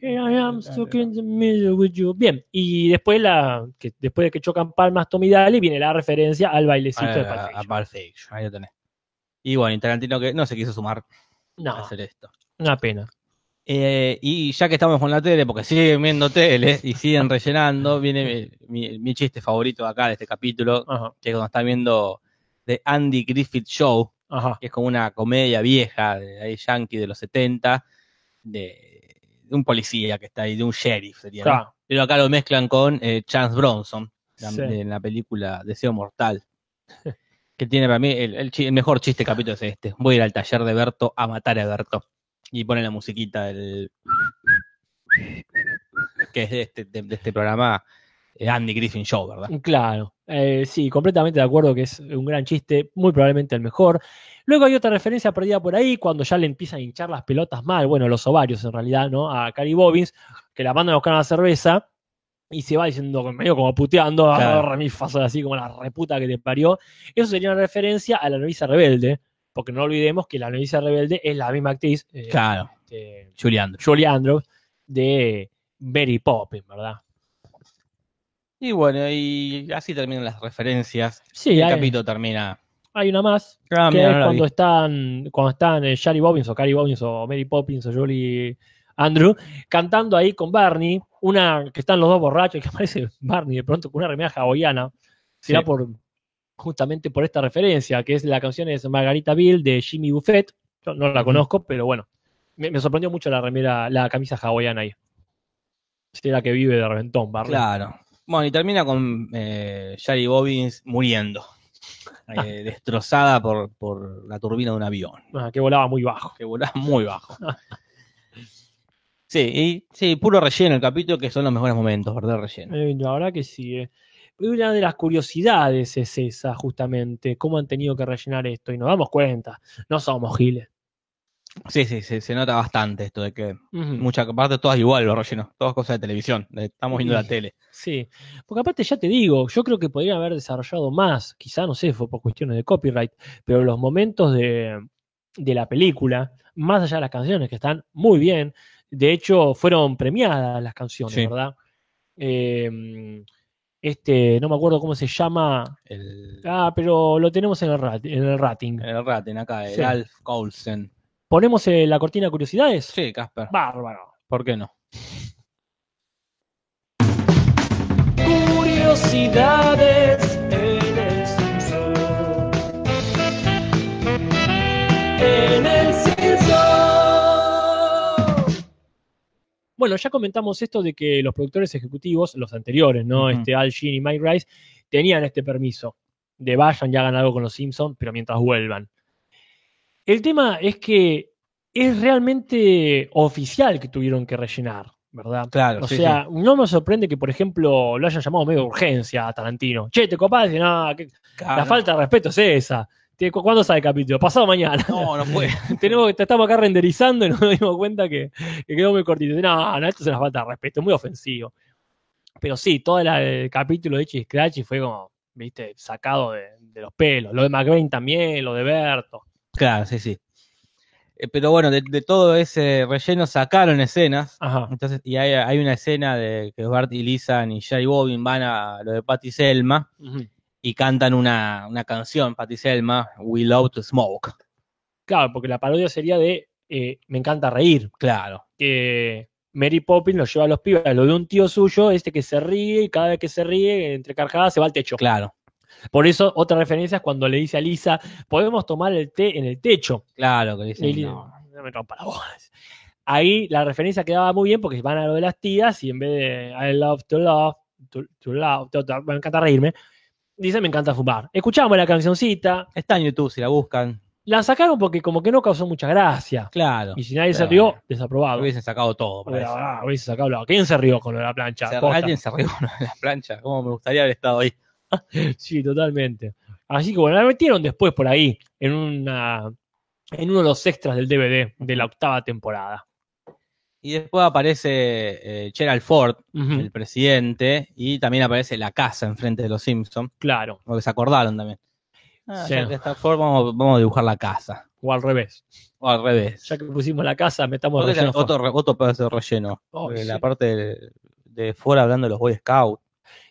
I am stuck in the middle with you. Bien, y después, la, que, después de que chocan palmas Tommy Daly, viene la referencia al bailecito de A, a Fiction. Pulp Fiction, ahí lo tenés. Y bueno, y Tarantino que no se quiso sumar a No, hacer esto. una pena. Eh, y ya que estamos con la tele, porque siguen viendo tele y siguen rellenando, viene mi, mi- mi chiste favorito acá de este capítulo, Ajá, que es cuando está viendo The Andy Griffith Show, ajá. que es como una comedia vieja de ahí yankee de los 70, de, de un policía que está ahí, de un sheriff sería. Pero acá lo mezclan con eh, Chance Bronson, Sí. en la película Deseo Mortal. Que tiene para mí el, el mejor chiste capítulo es este. Voy a ir al taller de Berto a matar a Berto. Y pone la musiquita del. que es de este, de, de este programa eh, Andy Griffin Show, ¿verdad? Claro, eh, sí, completamente de acuerdo que es un gran chiste, muy probablemente el mejor. Luego hay otra referencia perdida por ahí, cuando ya le empiezan a hinchar las pelotas mal, bueno, los ovarios en realidad, ¿no? A Cary Bobbins, que la mandan a buscar una cerveza y se va diciendo medio como puteando, Claro. agarra mi así como la reputa que te parió. Eso sería una referencia a la novicia rebelde, porque no olvidemos que la novicia rebelde es la misma actriz, eh, Claro, este, Julián. Julie Andrews, de Mary Poppins, ¿verdad? Y bueno, y así terminan las referencias. Sí, el hay, capítulo termina. hay una más. Ah, que mira, es no la vi. cuando están, cuando están eh, Shari Bobbins o Cary Bobbins o Mary Poppins o Julie Andrew cantando ahí con Barney, una que están los dos borrachos, que aparece Barney de pronto con una remera hawaiana, será Sí. por justamente por esta referencia, que es la canción es Margarita Bill de Jimmy Buffett, yo no la conozco, pero bueno, me, me sorprendió mucho la remera, la camisa hawaiana ahí. Será que vive de reventón, Barney. Claro. Bueno, y termina con eh, Shari Bobbins muriendo. eh, destrozada por, por la turbina de un avión. Ah, que volaba muy bajo. que volaba muy bajo. Sí, y sí, puro relleno el capítulo, que son los mejores momentos, ¿verdad? Relleno. Eh, la verdad que sí. Una de las curiosidades es esa, justamente, cómo han tenido que rellenar esto. Y nos damos cuenta, no somos giles. Sí, sí, sí, se nota bastante esto de que muchas partes todas igual los rellenos, todas cosas de televisión, estamos viendo la tele. Sí, porque aparte ya te digo, yo creo que podrían haber desarrollado más, quizá no sé, fue por cuestiones de copyright, pero los momentos de, de la película, más allá de las canciones que están muy bien, de hecho fueron premiadas las canciones, Sí. ¿verdad? Eh, este, no me acuerdo cómo se llama, El, ah, pero lo tenemos en el, rat- en el rating. el Raten acá, el Sí. Alf Coulson. ¿Ponemos eh, la cortina de curiosidades? Sí, Casper, Bárbaro. ¿por qué no? Curiosidades en el Simpson. En el Bueno, ya comentamos esto de que los productores ejecutivos, los anteriores, ¿no? Este Al Jean y Mike Rice, tenían este permiso de vayan y hagan algo con los Simpsons, pero mientras vuelvan. El tema es que es realmente oficial que tuvieron que rellenar, ¿verdad? Claro, O sí, sea, no me sorprende que, por ejemplo, lo hayan llamado medio de urgencia a Tarantino. Che, te copás, y no, que- Claro. la falta de respeto es esa. Te- ¿cu- ¿Cuándo sale el capítulo? Pasado mañana. No, no fue. Tenemos estamos acá renderizando y nos dimos cuenta que, que quedó muy cortito. No, no, esto es una falta de respeto, es muy ofensivo. Pero sí, todo la- el capítulo de Itchy Scratchy fue como, viste, sacado de, de los pelos. Lo de McBain también, lo de Berto. Claro, sí, sí. Eh, pero bueno, de, de todo ese relleno sacaron escenas. Ajá. Entonces, y hay, hay una escena de que Bart y Lisa y Jerry Bobbin van a lo de Patty Selma Ujú. Y cantan una, una canción, Patty Selma, We Love to Smoke. Claro, porque la parodia sería de eh, Me encanta reír. Claro. Que Mary Poppins lo lleva a los pibes, lo de un tío suyo, este que se ríe y cada vez que se ríe, entre carcajadas, se va al techo. Claro, Por eso, otra referencia es cuando le dice a Lisa, podemos tomar el té en el techo. claro, que Lisa, no. no me rompa la bolas. Ahí la referencia quedaba muy bien porque van a lo de las tías y en vez de I love to love, to, to love, to- to- me encanta reírme, dice me encanta fumar. Escuchamos la cancioncita, Está en YouTube si la buscan. la sacaron porque como que no causó mucha gracia. Claro. Y si nadie se rió, desaprobado. Hubiesen sacado todo. para eso. Ah, hubiese sacado la- ¿Quién se rió con lo de la plancha? Se- Posta. alguien se rió con la plancha. ¿Cómo me gustaría haber estado ahí? Sí, totalmente. Así que bueno, la metieron después por ahí, en una en uno de los extras del DVD de la octava temporada. Y después aparece eh, Gerald Ford, el presidente, y también aparece la casa enfrente de los Simpsons, Claro, porque se acordaron también. Ah, Sí. ya que está Ford, vamos, vamos a dibujar la casa. o al revés. O al revés. Ya que pusimos la casa, metamos relleno otro, re- otro pedazo de relleno. Oh, sí. La parte de, de Ford hablando de los Boy Scouts.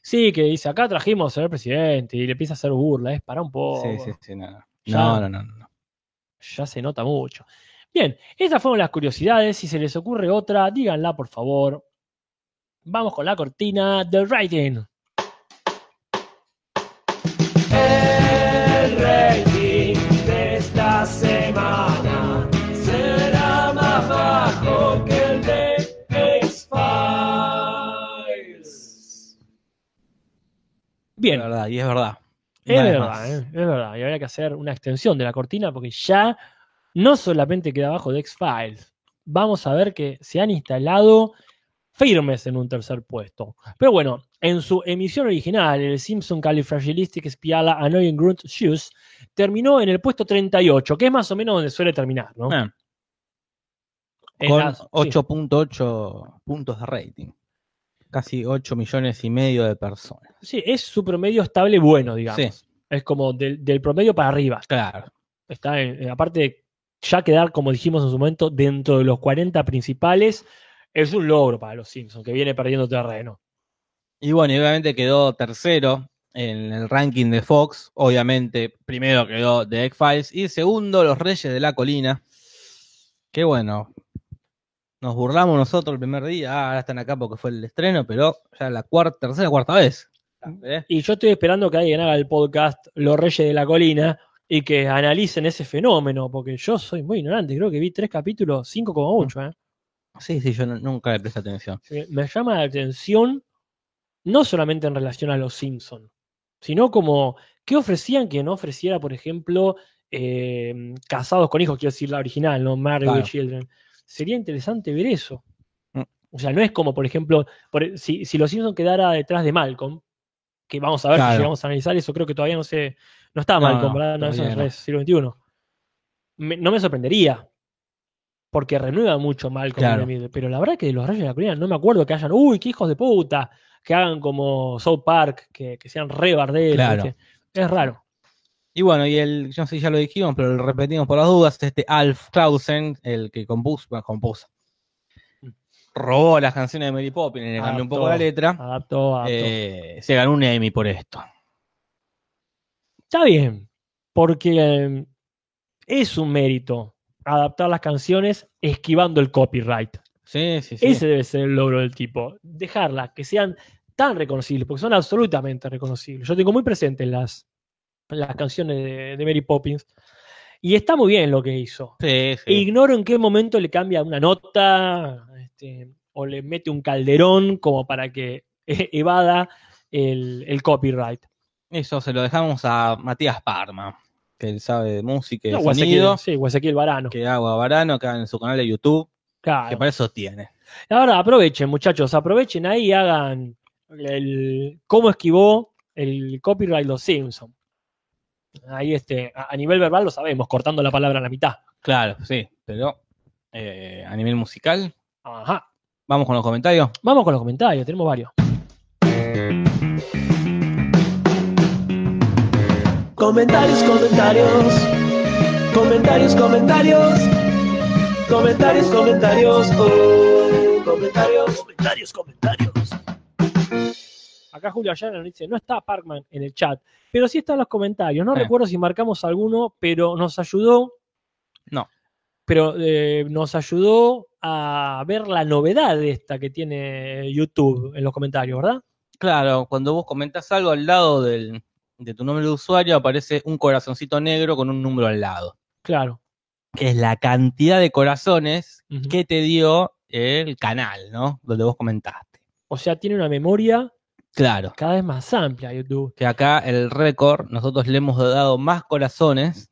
Sí, que dice, acá trajimos al presidente y le empieza a hacer burla, es para un poco. Sí, sí, sí. No, no, no, no, no. Ya se nota mucho. Bien, estas fueron las curiosidades. Si se les ocurre otra, díganla, por favor. Vamos con la cortina del rating. El rating de esta semana será más bajo que el de X-Files. Bien, Es verdad, y es verdad. Es verdad, eh, es verdad. Y habría que hacer una extensión de la cortina porque ya no solamente queda abajo de X-Files. Vamos a ver que se han instalado firmes en un tercer puesto. Pero bueno, en su emisión original, el Simpson Califragilistic Spiala Annoying Grunt Shoes terminó en el puesto 38, que es más o menos donde suele terminar, ¿no? Ah, En con las- sí. 8.8 puntos de rating. Casi 8 millones y medio de personas. Sí, es su promedio estable bueno, digamos. Sí. Es como del, del promedio para arriba. Claro. Está en, aparte ya quedar, como dijimos en su momento, dentro de los 40 principales, es un logro para los Simpsons, que viene perdiendo terreno. Y bueno, y obviamente quedó tercero en el ranking de Fox. Obviamente, primero quedó The X-Files. Y segundo, Los Reyes de la Colina. Que bueno, nos burlamos nosotros el primer día. Ah, ahora están acá porque fue el estreno, pero ya la cuarta, tercera, cuarta vez. ¿Eh? Y yo estoy esperando que alguien haga el podcast Los Reyes de la Colina y que analicen ese fenómeno, porque yo soy muy ignorante, creo que vi tres capítulos, cinco como mucho. ¿eh? Sí, sí, yo no- nunca le presté atención. Sí, Me llama la atención, no solamente en relación a los Simpsons, sino como qué ofrecían que no ofreciera, por ejemplo, eh, Casados con Hijos, quiero decir la original, no Married with. Children. Sería interesante ver eso. Mm. O sea, no es como, por ejemplo, por- si, si los Simpsons quedara detrás de Malcolm, que vamos a ver si Claro. llegamos a analizar eso, creo que todavía no sé, no está Malcolm, no, ¿verdad? No, eso todavía no. es siglo XXI. Me- no me sorprendería, porque renueva mucho Malcolm Claro. pero la verdad que de los Reyes de la Colina no me acuerdo que hayan, uy, qué hijos de puta, que hagan como South Park, que, que sean re barderos, Claro. Es raro. Y bueno, y el, yo no sé si ya lo dijimos, pero lo repetimos por las dudas, este Alf Clausen, el que compuso, bueno, compuso, robó las canciones de Mary Poppins y le cambió un poco la letra, Adaptó, adaptó. eh, se ganó un Emmy por esto. Está bien, porque eh, es un mérito adaptar las canciones esquivando el copyright. Sí, sí, sí. Ese debe ser el logro del tipo. Dejarlas que sean tan reconocibles, porque son absolutamente reconocibles. Yo tengo muy presentes las, las canciones de, de Mary Poppins. Y está muy bien lo que hizo. Sí, sí. Ignoro en qué momento le cambia una nota este, o le mete un calderón como para que evada el, el copyright. Eso se lo dejamos a Matías Parma, que él sabe de música y No, sonido, sí, o Ezequiel Varano. que haga Varano, que haga en su canal de YouTube, Claro. que para eso tiene. Ahora aprovechen, muchachos, aprovechen ahí y hagan el, cómo esquivó el copyright los Simpsons. Ahí este, a, a nivel verbal lo sabemos, cortando la palabra a la mitad. Claro, sí, pero eh, a nivel musical, Ajá. vamos con los comentarios. Vamos con los comentarios, tenemos varios. Comentarios, comentarios. Comentarios, comentarios. Comentarios, comentarios. Oh, comentarios, comentarios, comentarios. Acá Julio Ayala nos dice, no está Parkman en el chat, pero sí está en los comentarios. No Eh. recuerdo si marcamos alguno, pero nos ayudó. No. Pero eh, nos ayudó a ver la novedad de esta que tiene YouTube en los comentarios, ¿verdad? Claro, cuando vos comentas algo al lado del- de tu nombre de usuario aparece un corazoncito negro con un número al lado, Claro. que es la cantidad de corazones que te dio el canal, ¿no? Donde vos comentaste. O sea, tiene una memoria Claro, cada vez más amplia YouTube. que acá el récord, nosotros le hemos dado más corazones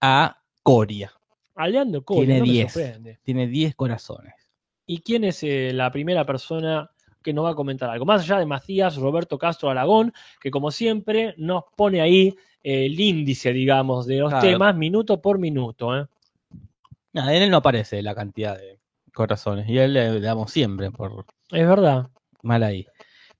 a Coria. Aleando Coria, Tiene no me 10. sorprende. Tiene 10 corazones. ¿Y quién es eh, la primera persona que nos va a comentar algo? Más allá de Macías, Roberto Castro Aragón, que como siempre nos pone ahí eh, el índice, digamos, de los Claro. temas minuto por minuto. ¿eh? Nada, en él no aparece la cantidad de corazones. Y a él le, le damos siempre por Es verdad. mal ahí.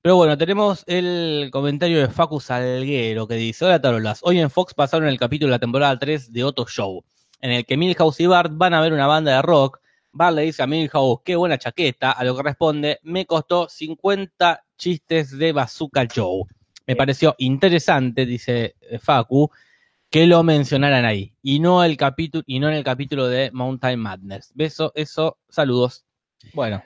Pero bueno, tenemos el comentario de Facu Salguero que dice: Hola Tarolas, hoy en Fox pasaron el capítulo de la temporada 3 de Otto Show, en el que Milhouse y Bart van a ver una banda de rock. Bart le dice a Milhouse, qué buena chaqueta, a lo que responde, me costó 50 chistes de Bazooka Joe. Me pareció interesante, dice eh, Facu, que lo mencionaran ahí, y no el capítulo, y no en el capítulo de Mountain Madness. Beso, eso, saludos. Bueno,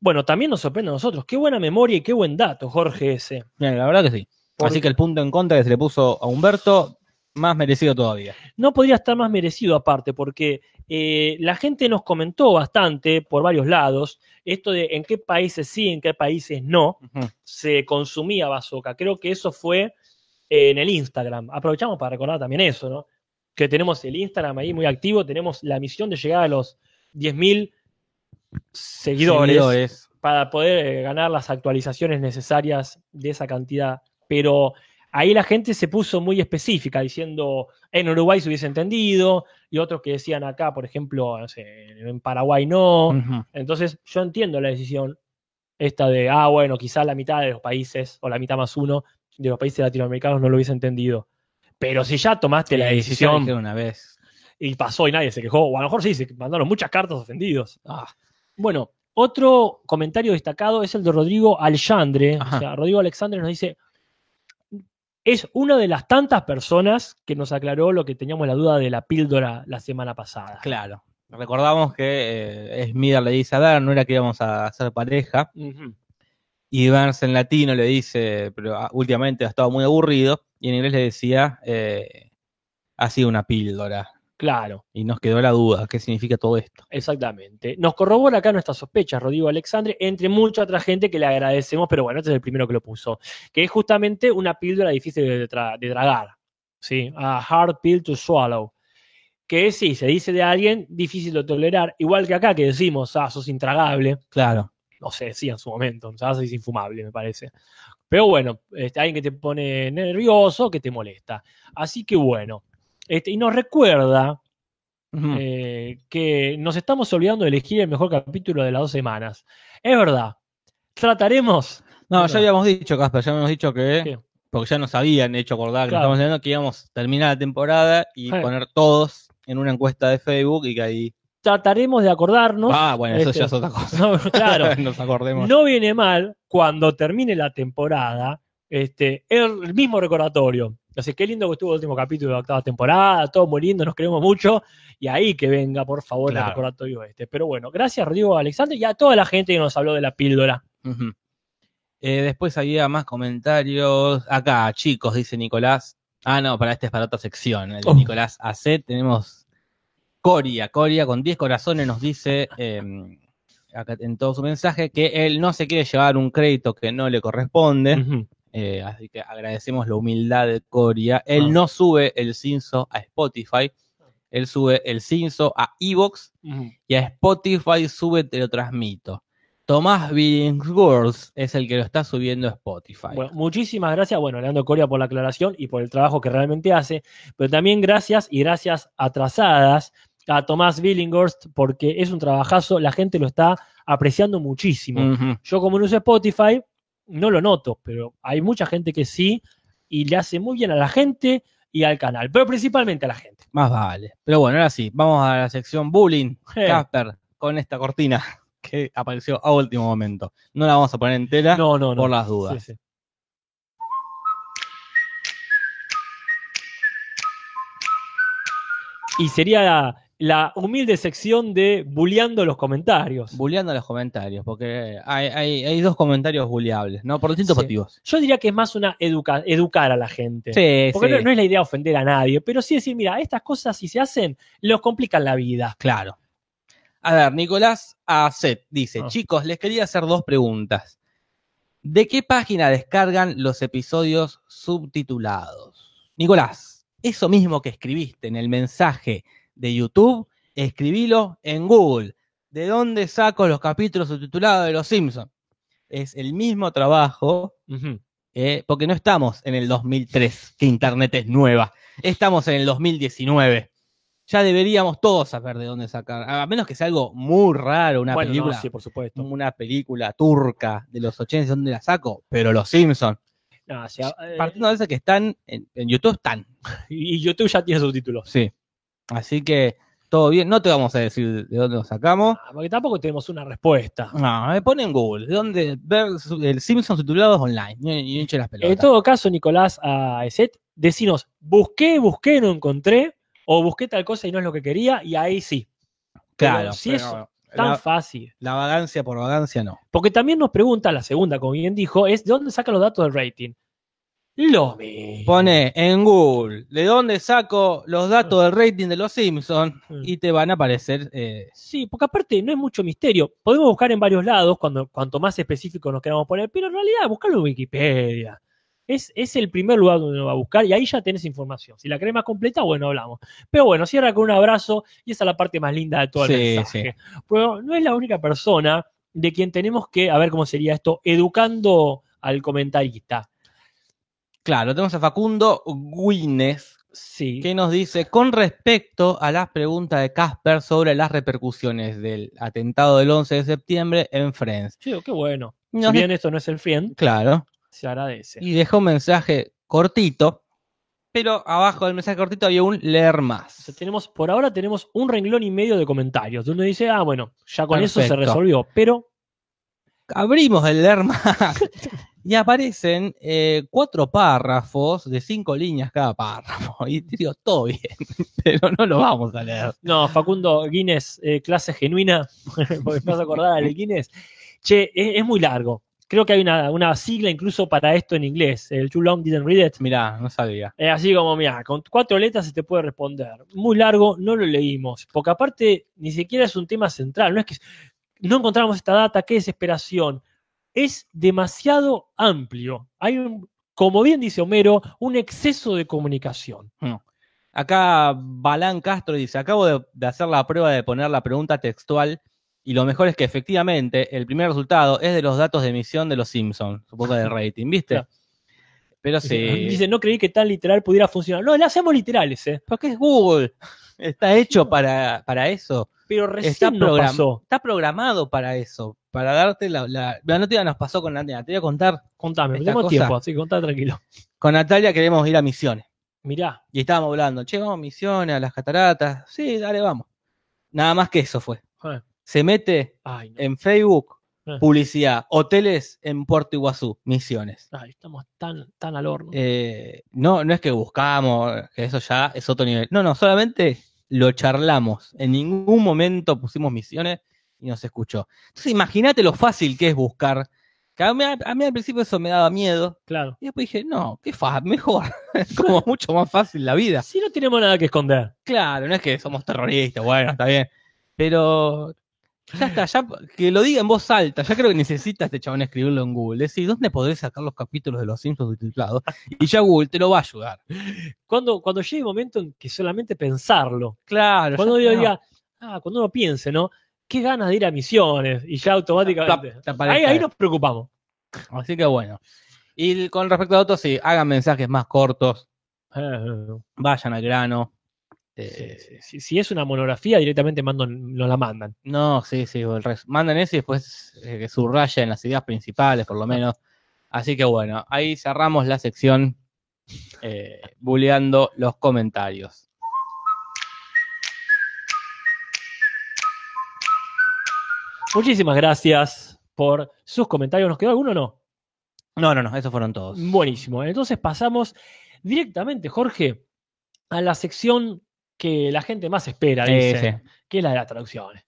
Bueno, también nos sorprende a nosotros. Qué buena memoria y qué buen dato, Jorge ese. Mira, la verdad que sí. Porque- Así que el punto en contra que se le puso a Humberto, más merecido todavía. No podría estar más merecido aparte, porque eh, la gente nos comentó bastante por varios lados esto de en qué países sí, en qué países no se consumía bazooka. Creo que eso fue eh, en el Instagram. Aprovechamos para recordar también eso, ¿no? Que tenemos el Instagram ahí muy activo, tenemos la misión de llegar a los 10.000 seguidores, Seguidores. para poder eh, ganar las actualizaciones necesarias de esa cantidad. Pero ahí la gente se puso muy específica, diciendo en Uruguay se hubiese entendido, y otros que decían acá, por ejemplo, no sé, en Paraguay no. Entonces, yo entiendo la decisión esta de, ah, bueno, quizás la mitad de los países, o la mitad más uno, de los países latinoamericanos no lo hubiese entendido. Pero si ya tomaste la Sí, decisión una vez. y pasó y nadie se quejó, o a lo mejor sí, se mandaron muchas cartas ofendidos. Ah, Bueno, otro comentario destacado es el de Rodrigo Alexandre. O sea, Rodrigo Alexandre nos dice, es una de las tantas personas que nos aclaró lo que teníamos la duda de la píldora la semana pasada. claro. Recordamos que eh, Smithers le dice a Dar, no era que íbamos a hacer pareja. Y Burns en latino le dice, pero ah, últimamente ha estado muy aburrido. Y en inglés le decía, eh, ha sido una píldora. Claro, Y nos quedó la duda, ¿qué significa todo esto? exactamente. Nos corrobora acá nuestras sospechas, Rodrigo Alexandre, entre mucha otra gente que le agradecemos, pero bueno, este es el primero que lo puso, que es justamente una píldora difícil de, tra- de tragar. ¿sí? A hard pill to swallow. Que sí, se dice de alguien difícil de tolerar, igual que acá que decimos, ah, sos intragable. Claro. no se decía en su momento, o sea, es infumable, me parece. Pero bueno, este, alguien que te pone nervioso, que te molesta. Así que bueno, este, y nos recuerda eh, que nos estamos olvidando de elegir el mejor capítulo de las dos semanas. Es verdad, trataremos. no, ya habíamos dicho, Casper, ya habíamos dicho que, ¿Qué? porque ya nos habían hecho acordar que Claro. estamos hablando que íbamos a terminar la temporada y Sí. poner todos en una encuesta de Facebook y que ahí. Trataremos de acordarnos. ah, bueno, eso este, ya es otra cosa. No, claro, nos acordemos. no viene mal cuando termine la temporada este, el mismo recordatorio. Así que qué lindo que estuvo el último capítulo de la octava temporada, todo muy lindo, nos queremos mucho. Y ahí que venga, por favor, Claro. el recordatorio este. Pero bueno, gracias Rodrigo Alexander y a toda la gente que nos habló de la píldora. Eh, después había más comentarios. Acá, chicos, dice Nicolás. Ah, no, para este es para otra sección. El de Oh. Nicolás AC. Tenemos Coria. Coria con 10 corazones nos dice eh, acá en todo su mensaje que él no se quiere llevar un crédito que no le corresponde. Eh, así que agradecemos la humildad de Coria. Él Ah. no sube el Cinso a Spotify. Él sube el Cinso a Evox y a Spotify sube Te lo transmito. Tomás Billingsworth es el que lo está subiendo a Spotify. Bueno, muchísimas gracias, bueno, Leandro Coria por la aclaración y por el trabajo que realmente hace, pero también gracias y gracias atrasadas a Tomás Billinghurst porque es un trabajazo, la gente lo está apreciando muchísimo. Yo como no uso Spotify, no lo noto, pero hay mucha gente que sí y le hace muy bien a la gente y al canal, pero principalmente a la gente. Más vale. Pero bueno, ahora sí, vamos a la sección bullying. Casper, con esta cortina que apareció a último momento. No la vamos a poner entera No, no, no. por las dudas. Sí, sí. Y sería la humilde sección de bulleando los comentarios. Bulleando los comentarios, porque hay, hay, hay dos comentarios bulleables, ¿no? Por distintos Sí. motivos. Yo diría que es más una educa- educar a la gente. Sí, Porque sí. no, no es la idea ofender a nadie, pero sí decir, mira, estas cosas si se hacen, los complican la vida. Claro. A ver, Nicolás Acet dice, Ah. chicos, les quería hacer dos preguntas. ¿De qué página descargan los episodios subtitulados? Nicolás, eso mismo que escribiste en el mensaje de YouTube, escribilo en Google. ¿De dónde saco los capítulos subtitulados de Los Simpsons? Es el mismo trabajo, eh, porque no estamos en el 2003, que Internet es nueva. Estamos en el 2019. Ya deberíamos todos saber de dónde sacar. A menos que sea algo muy raro, una bueno, no, película, sí, por supuesto. una película turca de los 80, ¿de dónde la saco? Pero Los Simpsons. No, o sea, eh, Partiendo de eso que están en, en YouTube, están. y y YouTube ya tiene subtítulos. Sí. Así que todo bien. No te vamos a decir de dónde lo sacamos. Ah, Porque tampoco tenemos una respuesta. No, me pone en Google. ¿De dónde ver el Simpsons subtitulados online? Y, hinche las pelotas. En todo caso, Nicolás Aeset, decinos, busqué, busqué, no encontré, o busqué tal cosa y no es lo que quería, y ahí sí. claro. pero si pero eso- Tan la, fácil. la vagancia por vagancia no. Porque también nos pregunta, la segunda, como bien dijo, es ¿de dónde sacan los datos del rating? Lo mismo. Pone en Google de dónde saco los datos del rating de los Simpsons Mm. y te van a aparecer. eh, Sí, porque aparte no es mucho misterio. Podemos buscar en varios lados, cuando, cuanto más específico nos queramos poner, pero en realidad buscarlo en Wikipedia. Es, es el primer lugar donde uno va a buscar y ahí ya tenés información. Si la querés más completa, bueno, hablamos. Pero bueno, cierra con un abrazo y esa es la parte más linda de todo el Sí, mensaje. Pero no es la única persona de quien tenemos que, a ver cómo sería esto, educando al comentarista. Claro, tenemos a Facundo Guines Sí. que nos dice con respecto a las preguntas de Casper sobre las repercusiones del atentado del 11 de septiembre en Friends. Sí, qué bueno. Si bien esto no es el friend, Claro. se agradece. Y dejó un mensaje cortito, pero abajo del mensaje cortito había un leer O sea, más. tenemos, por ahora tenemos un renglón y medio de comentarios. Uno dice, ah, bueno, ya con eso se resolvió. Pero Abrimos el leer más y aparecen eh, cuatro párrafos de cinco líneas cada párrafo. Y digo, todo bien, pero no lo vamos a leer. No, Facundo Guinness, eh, clase genuina, porque me vas a acordar al Guinness. Che, es, es muy largo. Creo que hay una, una sigla incluso para esto en inglés, el Too Long Didn't Read It. Mirá, no sabía. Es así como, mira, con cuatro letras se te puede responder. Muy largo, no lo leímos, porque aparte ni siquiera es un tema central. No es que no encontramos esta data, qué desesperación. Es demasiado amplio. Hay un, como bien dice Homero, un exceso de comunicación. Acá Balán Castro dice, acabo de, de hacer la prueba de poner la pregunta textual y lo mejor es que efectivamente el primer resultado es de los datos de emisión de los Simpsons, supongo del rating, ¿viste? Claro. Pero sí. Dice, no creí que tan literal pudiera funcionar. No, le hacemos literales, ¿eh? Porque es Google. Está hecho para, para eso. Pero Está, recién no program- pasó. está programado para eso. Para darte la, la, la noticia nos pasó con Natalia. Te voy a contar. Contame, tenemos tiempo, así que contá tranquilo. Con Natalia queremos ir a misiones. Mirá, Y estábamos hablando, che, vamos a misiones, a las cataratas. Sí, dale, vamos. Nada más que eso fue. eh, Se mete ay, no, en Facebook, Eh. publicidad, hoteles en Puerto Iguazú, misiones. ay, estamos tan, tan al horno. Eh, no, no es que buscamos, que eso ya es otro nivel. No, no, solamente lo charlamos. En ningún momento pusimos misiones y nos escuchó. Entonces, imagínate lo fácil que es buscar. Que a, mí, a mí al principio eso me daba miedo. claro. Y después dije, no, qué fácil, mejor. es como mucho más fácil la vida. Si no tenemos nada que esconder. Claro, no es que somos terroristas, bueno, está bien. Pero ya está, ya que lo diga en voz alta, ya creo que necesita este chabón escribirlo en Google. Decir, ¿dónde podré sacar los capítulos de los Simpsons subtitulados? Y ya Google te lo va a ayudar. Cuando, cuando llegue el momento en que solamente pensarlo, Claro. cuando yo diga, ah, cuando uno piense, ¿no? Qué ganas de ir a misiones y ya automáticamente. Plap, te aparezca. Ahí, ahí nos preocupamos. Así que bueno. Y con respecto a otros, sí, hagan mensajes más cortos, Eh, vayan al grano. Eh, sí, sí. Si es una monografía, directamente mando, nos la mandan. No, sí, sí, mandan eso y después eh, subrayen las ideas principales, por lo menos. Así que bueno, ahí cerramos la sección eh, bulleando los comentarios. Muchísimas gracias por sus comentarios. ¿Nos quedó alguno o no? No, no, no, esos fueron todos. Buenísimo. Entonces pasamos directamente, Jorge, a la sección que la gente más espera, Sí, dice, sí. que es la de las traducciones.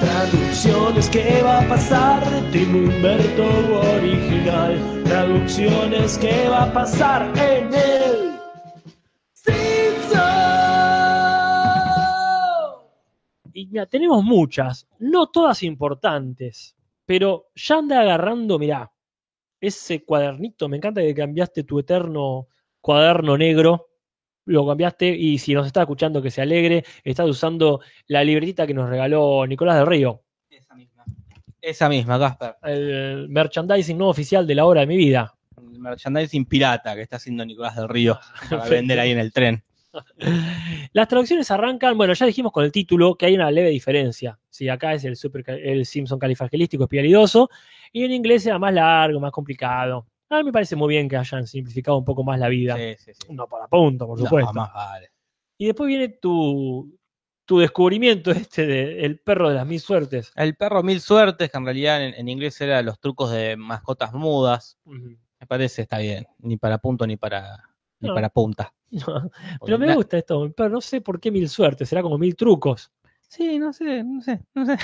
Traducciones, ¿qué va a pasar de Timo Humberto original? Traducciones, ¿qué va a pasar en el Simpson? Y mira, tenemos muchas, no todas importantes, pero ya anda agarrando, mirá, ese cuadernito, me encanta que cambiaste tu eterno cuaderno negro, lo cambiaste y si nos está escuchando que se alegre, estás usando la libretita que nos regaló Nicolás del Río, Esa misma. Esa misma, Casper. el merchandising no oficial de la hora de mi vida. El merchandising pirata que está haciendo Nicolás del Río para vender ahí en el tren. Las traducciones arrancan, bueno, ya dijimos con el título que hay una leve diferencia. Si acá es el, super, el Simpson califragilístico espialidoso, y en inglés era más largo, más complicado. A mí me parece muy bien que hayan simplificado un poco más la vida. Sí, sí, sí. No para punto, por No, supuesto. más vale. Y después viene tu, tu descubrimiento este de El perro de las mil suertes. El perro mil suertes, que en realidad en, en inglés era los trucos de mascotas mudas. Me parece está bien. Ni para punto ni para, ni para punta. Pero me gusta esto, pero no sé por qué mil suertes, será como mil trucos. Sí, no sé, no sé, no sé.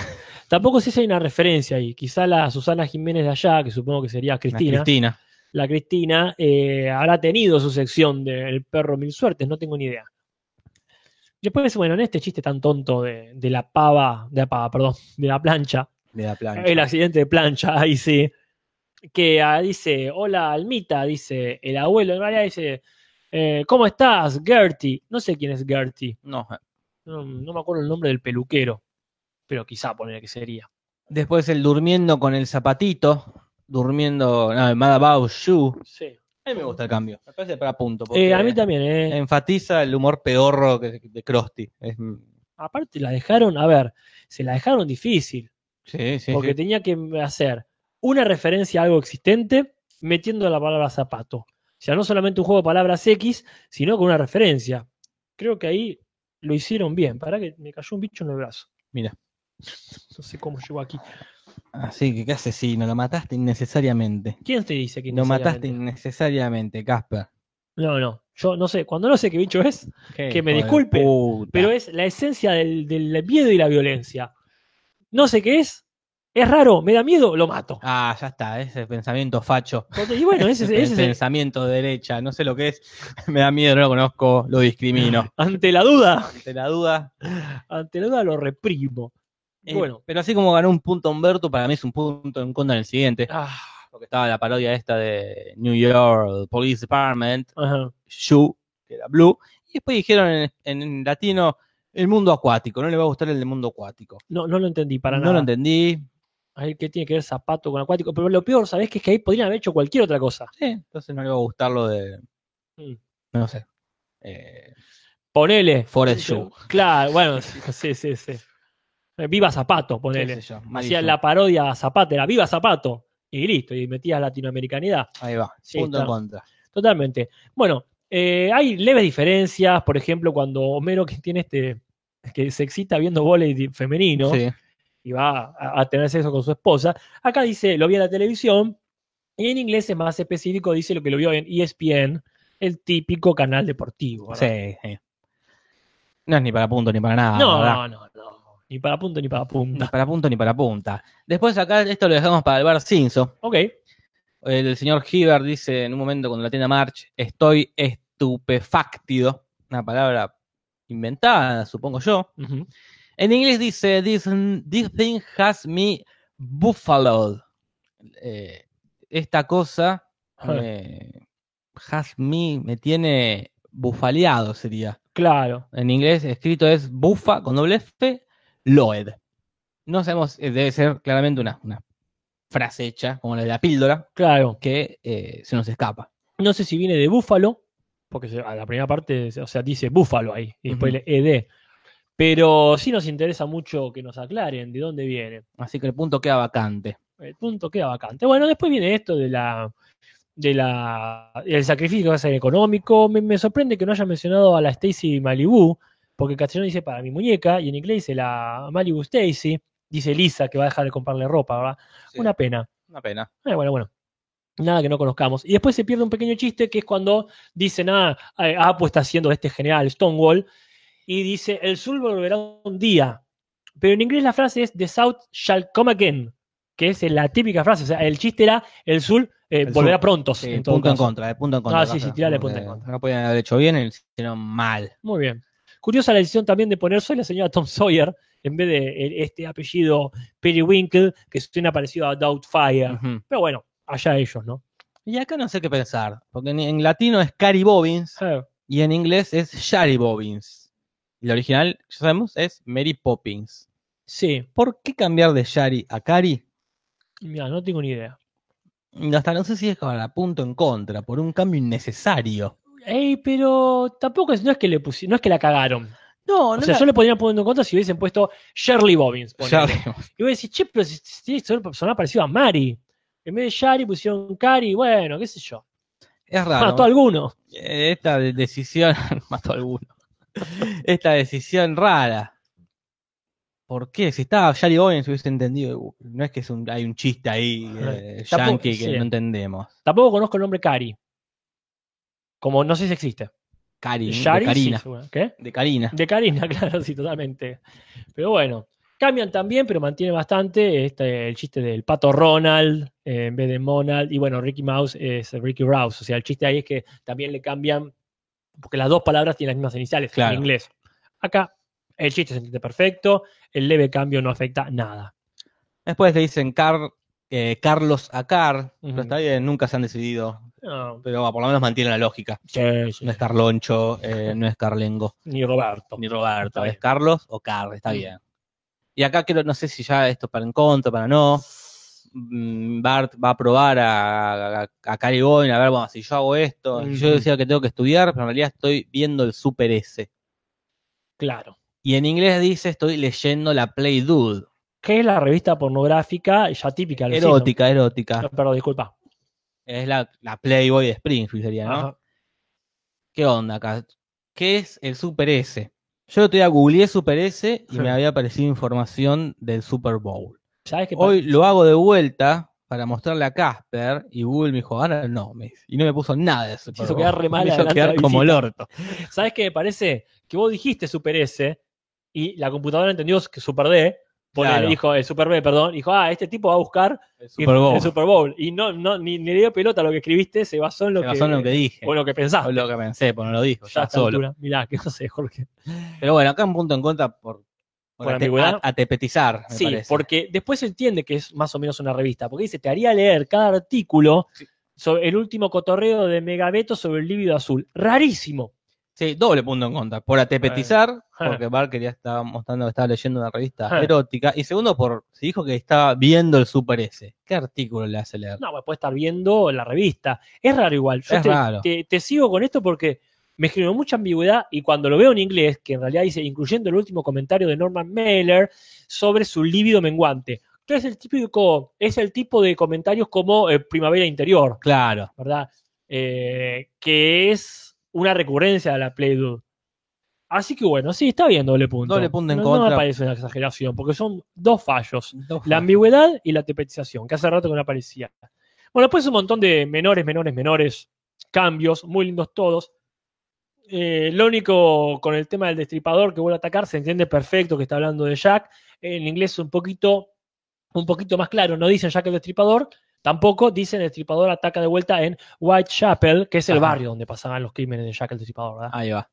Tampoco sé si hay una referencia ahí. Quizá la Susana Jiménez de allá, que supongo que sería La Cristina, Cristina. La Cristina, eh, habrá tenido su sección del perro mil suertes, no tengo ni idea. Después, bueno, en este chiste tan tonto de, de la pava, de la pava, perdón, de la plancha, De la plancha. el accidente de plancha, ahí sí, que ah, dice, hola Almita, dice el abuelo, en realidad dice, eh, ¿cómo estás, Gertie? No sé quién es Gertie, No. no, no me acuerdo el nombre del peluquero, pero quizá poner que sería. Después el durmiendo con el zapatito. Durmiendo. No, el Mad About You. Sí. A mí me gusta el cambio. Me parece para punto. Eh, a mí también, eh. Enfatiza el humor pedorro que- de Krusty. Es- aparte la dejaron, a ver, se la dejaron difícil, sí, sí. porque sí. tenía que hacer una referencia a algo existente metiendo la palabra zapato. O sea, no solamente un juego de palabras X, sino con una referencia. Creo que ahí lo hicieron bien. Para que me cayó un bicho en el brazo. Mira. No sé cómo llegó aquí. Así que, ¿qué asesino? Lo mataste innecesariamente. ¿Quién te dice que Lo mataste innecesariamente? Casper. No, no. Yo no sé. Cuando no sé qué bicho es, Que me disculpe, puta. pero es la esencia del, del miedo y la violencia. No sé qué es. Es raro, me da miedo, lo mato. Ah, ya está, ese pensamiento facho. Y bueno, ese, Ese ese es el- pensamiento de derecha, no sé lo que es, me da miedo, no lo conozco, lo discrimino. ante la duda, Ante la duda. ante la duda lo reprimo. Eh, Bueno, pero así como ganó un punto Humberto, para mí es un punto en contra en el siguiente. ah, Porque estaba la parodia esta de New York Police Department. Shu, que era Blue. Y después dijeron en, en latino el mundo acuático. No le va a gustar el del mundo acuático. no, no lo entendí para no nada. lo entendí. Ahí que tiene que ver zapato con acuático. Pero lo peor, ¿sabés? Que es que ahí podrían haber hecho cualquier otra cosa. Sí, entonces no le va a gustar lo de. Mm. No sé. Eh, Ponele. Forest Shoe. Claro, bueno, sí, sí, sí. Eh, Viva Zapato, ponele. yo, Hacía la parodia a Zapato, era Viva Zapato. Y listo, y metías latinoamericanidad. Ahí va, punto en contra. Totalmente. Bueno, eh, hay leves diferencias, por ejemplo, cuando Homero que tiene este que se excita viendo volei femenino Sí. y va a, a tener sexo con su esposa, acá dice lo vi en la televisión y en inglés es más específico, dice lo que lo vio en ESPN, el típico canal deportivo. ¿verdad? Sí, sí. No es ni para punto ni para nada. no, ¿verdad? no, no, no, ni para punto ni para Ni punta. para punto ni para punta. Después acá esto lo dejamos para el Bar Simpson. Ok, El señor Hibbert dice en un momento cuando la tienda March, estoy estupefactido. Una palabra inventada, supongo yo. En inglés dice, this, this thing has me buffaloed. Eh, esta cosa has me, me tiene bufaleado, sería. claro, En inglés escrito es bufa con doble F, loed. No sabemos, eh, debe ser claramente una, una frase hecha, como la de la píldora, claro. que eh, se nos escapa. No sé si viene de búfalo, porque se- a la primera parte, o sea, dice búfalo ahí, y después Ujú. le ed. Pero sí nos interesa mucho que nos aclaren de dónde viene. Así que el punto queda vacante. El punto queda vacante. Bueno, después viene esto de la de la el sacrificio que va a ser económico. Me, me sorprende que no haya mencionado a la Stacy Malibu, porque en castellano dice para mi muñeca y en inglés dice la Malibu Stacy. Dice Lisa que va a dejar de comprarle ropa, ¿verdad? Una pena. Una pena. Eh, bueno, bueno. Nada que no conozcamos. Y después se pierde un pequeño chiste que es cuando dicen, ah, eh, Apu está haciendo este general Stonewall, y dice, el sur volverá un día. Pero en inglés la frase es, The South shall come again, que es la típica frase. O sea, el chiste era, el sur eh, El volverá sur. pronto. Sí, en punto en contra, de punto en contra. Ah, sí, sí, tirale punto en contra. No podían haber hecho bien, hicieron mal. Muy bien. Curiosa la decisión también de poner soy la señora Tom Sawyer en vez de eh, este apellido Periwinkle que suena parecido a Doubtfire. Pero bueno, allá ellos, ¿no? Y acá no sé qué pensar, porque en, en latino es Cary Bobbins y en inglés es Shari Bobbins. Y la original, ya sabemos, es Mary Poppins. sí, ¿Por qué cambiar de Shari a Cary? mira, no tengo ni idea. Hasta no sé si es para punto en contra, por un cambio innecesario. Ey, pero tampoco es, no es que le pusieron, no es que la cagaron. No, O no sea, la- yo le podría poner en contra si hubiesen puesto Shirley Bobbins. Y voy a decir, che, pero si, si sonaba parecido a Mari. En vez de Shari pusieron Cari, bueno, qué sé yo. Es raro. Mató a alguno. Eh, Esta de- decisión, mató a alguno. Esta decisión rara. ¿Por qué? Si estaba Shari Bobbins hubiese entendido. No es que es un- hay un chiste ahí eh, Tampoco- yankee que sí. no entendemos. Tampoco conozco el nombre Cari. Como no sé si existe. Cari, de Shari, sí, Karina. ¿Qué? de Karina. De Karina, claro, sí, totalmente. Pero bueno, cambian también, pero mantiene bastante este, el chiste del pato Ronald eh, en vez de Monald. Y bueno, Ricky Mouse es Ricky Rouse. O sea, el chiste ahí es que también le cambian, porque las dos palabras tienen las mismas iniciales Claro. en inglés. Acá el chiste se entiende perfecto, el leve cambio no afecta nada. Después le dicen Car, eh, Carlos a Car. Ujú. Pero está bien, nunca se han decidido. No, Pero bueno, por lo menos mantienen la lógica. sí, sí, No es Carloncho, eh, no es Carlengo, ni Roberto. ni Roberto. Es. Carlos o Car, está Mm. bien. Y acá quiero, no sé si ya esto para en contra, para no. Mm, Bart va a probar a, a, a Bowen, a ver, bueno, si yo hago esto, yo Ujú. decía que tengo que estudiar, pero en realidad estoy viendo el Super S. Claro. Y en inglés dice, estoy leyendo la Play Dude. Que es la revista pornográfica ya típica Erótica, erótica. No, perdón, disculpa. Es la, la Playboy de Springfield sería, ¿no? Ajá. ¿Qué onda acá? ¿Qué es el Super S? Yo día googleé Super S y Sí. me había aparecido información del Super Bowl. ¿Sabes qué Hoy lo hago de vuelta para mostrarle a Casper y Google me dijo, ahora no, me dice. y no me puso nada de Super hizo Bowl. quedar re mal Me hizo quedar como el orto. ¿Sabes qué me parece? Que vos dijiste Super S y la computadora entendió que Super D, Claro. dijo, eh, Super B, perdón, dijo, ah, este tipo va a buscar El Super Bowl. el Super Bowl. Y no, no, ni, ni le dio pelota a lo que escribiste, se basó en lo, Se que, basó en lo que dije. o en lo que pensaste. O lo que pensé, pues no lo dijo, Ya ya solo. altura. Mirá, que no sé, Jorge. Pero bueno, acá un punto en contra por, por, ¿Por ambigüedad? a- atepetizar, me Sí, parece. porque después se entiende que es más o menos una revista, porque dice, te haría leer cada artículo Sí. sobre el último cotorreo de Megabeto sobre el líbido azul. Rarísimo. Sí, doble punto en contra. Por atepetizar, Bueno. porque Bart quería estaba mostrando que estaba leyendo una revista erótica. Y segundo, por se dijo que estaba viendo el Super S. ¿Qué artículo le hace leer? No, pues puede estar viendo la revista. Es raro igual. Yo Es te, raro. Te, te sigo con esto porque me generó mucha ambigüedad y cuando lo veo en inglés, que en realidad dice, incluyendo el último comentario de Norman Mailer sobre su líbido menguante. Entonces el típico, es el tipo de comentarios como eh, primavera interior, Claro. ¿verdad? Eh, que es una recurrencia de la Play Dude. Así que bueno, sí, está bien doble punto. Doble punto en no, no contra. me parece una exageración, porque son dos fallos. Dos La ambigüedad y la tepetización, que hace rato que no aparecía. Bueno, después un montón de menores, menores, menores cambios, muy lindos todos. Eh, lo único con el tema del destripador que vuelve a atacar, se entiende perfecto que está hablando de Jack. En inglés un poquito, un poquito más claro, no dicen Jack el destripador, tampoco dicen el destripador ataca de vuelta en Whitechapel, que es el Ajá. barrio donde pasaban los crímenes de Jack el destripador, ¿verdad? Ahí va.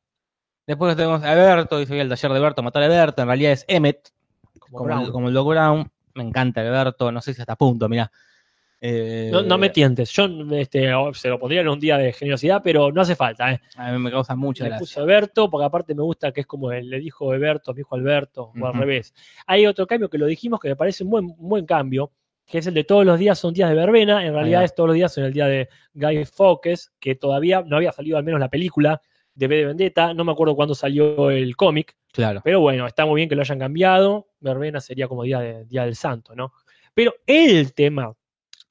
Después tenemos a Berto, dice el taller de Berto, matar a Berto. En realidad es Emmet, Como el, como el Doc Brown. Me encanta Berto, no sé si hasta punto, mirá. Eh, No, no me tientes, yo este, se lo pondría en un día de generosidad, pero no hace falta, ¿eh? A mí me causa mucha le gracia. Alberto, porque aparte me gusta que es como él, le dijo Alberto, me dijo Alberto, o al revés. Hay otro cambio que lo dijimos que me parece un buen, un buen cambio, que es el de todos los días son días de verbena, en realidad es todos los días son el día de Guy Fawkes, que todavía no había salido al menos la película de B de Vendetta, no me acuerdo cuándo salió el cómic, Claro. pero bueno, está muy bien que lo hayan cambiado, verbena sería como día, de, día del santo, ¿no? Pero el tema,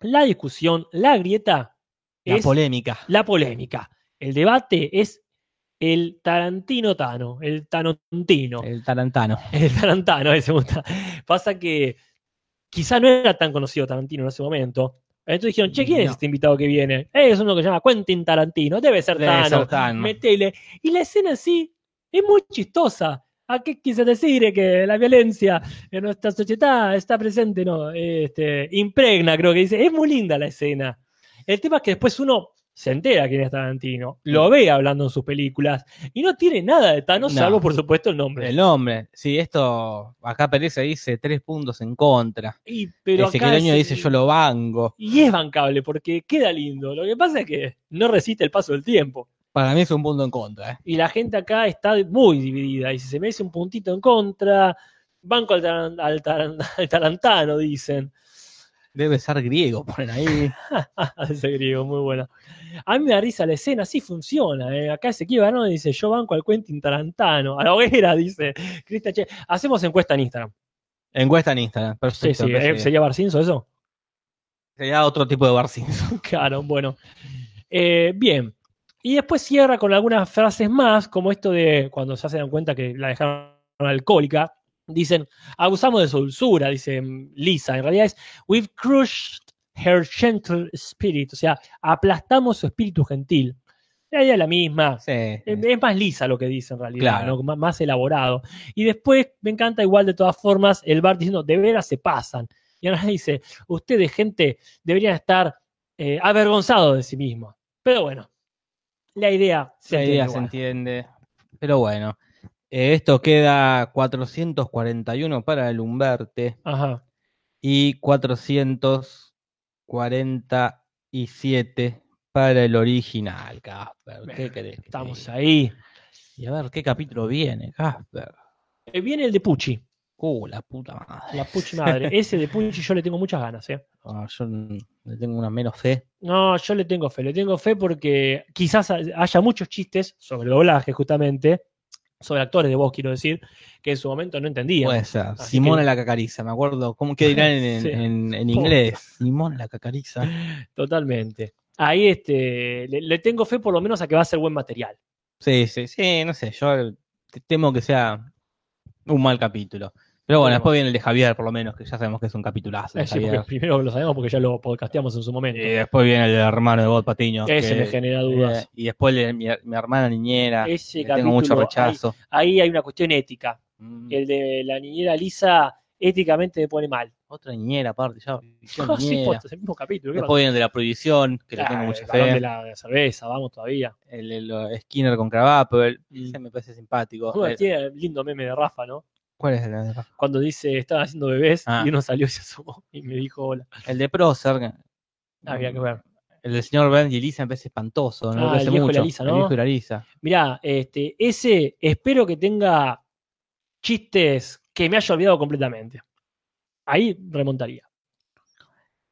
la discusión, la grieta, La es polémica. la polémica. El debate es el Tarantino Tano, el Tanontino, El Tarantano. el Tarantano, ese gusta. Pasa que quizá no era tan conocido Tarantino en ese momento, Entonces dijeron, che, ¿quién es este invitado que viene? Eh, es uno que se llama Quentin Tarantino, debe ser Debe Tano, ser Tano. metele. Y la escena sí es muy chistosa. ¿A qué quise decir? Que la violencia en nuestra sociedad está presente, ¿no? Este, impregna, creo que dice. Es muy linda la escena. El tema es que después uno se entera quién es Tarantino, lo ve hablando en sus películas y no tiene nada de Thanos, No. salvo por supuesto el nombre. El nombre. Sí, esto, acá Pereza dice tres puntos en contra. Y, pero Ese acá es- dice yo lo banco. Y es bancable porque queda lindo. Lo que pasa es que no resiste el paso del tiempo. Para mí es un punto en contra. ¿eh? Y la gente acá está muy dividida. Y si se merece un puntito en contra, banco al, taran- al taran- al tarantano, dicen. Debe ser griego, ponen ahí. Ese griego, muy bueno. A mí me da risa la escena, así funciona. ¿eh? Acá Ezequiel Barón dice, yo banco al Quentin Tarantano. A la hoguera, dice Cristian Che. Hacemos encuesta en Instagram. Encuesta en Instagram. Sí, Perfecto. sí, perfecto. ¿eh? ¿Sería Barcinzo eso? Sería otro tipo de Bar Simpson. Claro, bueno. Eh, bien. Y después cierra con algunas frases más, como esto de cuando ya se dan cuenta que la dejaron alcohólica. Dicen, abusamos de su dulzura, dice Lisa. En realidad es, we've crushed her gentle spirit. O sea, aplastamos su espíritu gentil. La idea es la misma. Sí. Es es más lisa lo que dice en realidad, Claro. ¿no? Má- más elaborado. Y después me encanta igual de todas formas el bar diciendo, de veras se pasan. Y ahora dice, ustedes gente deberían estar eh, avergonzados de sí mismos. Pero bueno, la idea se La entiende idea se entiende. Pero bueno. Eh, esto queda 441 para el Humberte Ajá. y 447 para el original, Casper. ¿Qué querés? Estamos ahí. Y a ver, ¿qué capítulo viene, Casper? Eh, viene el de Pucci, Uh, la puta madre. la Pucci madre. Ese de Pucci yo le tengo muchas ganas, ¿eh? Ah, yo le tengo una menos fe. No, yo le tengo fe, le tengo fe porque quizás ha- haya muchos chistes sobre doblaje, justamente, sobre actores de voz, quiero decir, que en su momento no entendía. Puede ser. Así Simona que- la cacariza, me acuerdo. ¿Cómo que dirán en, Sí. en- en inglés? Simona la cacariza. Totalmente. Ahí este, le, le tengo fe por lo menos a que va a ser buen material. Sí, sí, sí, no sé. Yo te- temo que sea un mal capítulo. Pero bueno, después viene el de Javier, por lo menos, que ya sabemos que es un capitulazo. Eh, sí, porque primero lo sabemos porque ya lo podcasteamos en su momento. Y después viene el hermano de God Patiño. Ese que- me genera dudas. eh, y después el de mi, mi hermana niñera. Ese que tengo mucho capítulo, rechazo. Ahí hay una cuestión ética. Mm, El de la niñera Lisa éticamente me pone mal. Otra niñera, aparte, ya. Ah, sí, es el mismo capítulo. ¿qué Después viene el de la prohibición, que le pasa? tengo mucha el fe. de la cerveza, vamos todavía. El, el- Skinner con Krabappel, Mm. ese me parece simpático. Bueno, El- tiene el lindo meme de Rafa, ¿no? ¿Cuál es el de, Cuando dice, estaban haciendo bebés Ah. y uno salió y se asomó y me dijo hola. el de Procer? que- Había que ver. El del señor Ben y Lisa me parece espantoso, no Ah, lo el hace viejo y la. Lisa, El ¿no? viejo y la Lisa. Mirá, este, ese espero que tenga chistes que me haya olvidado completamente. Ahí remontaría.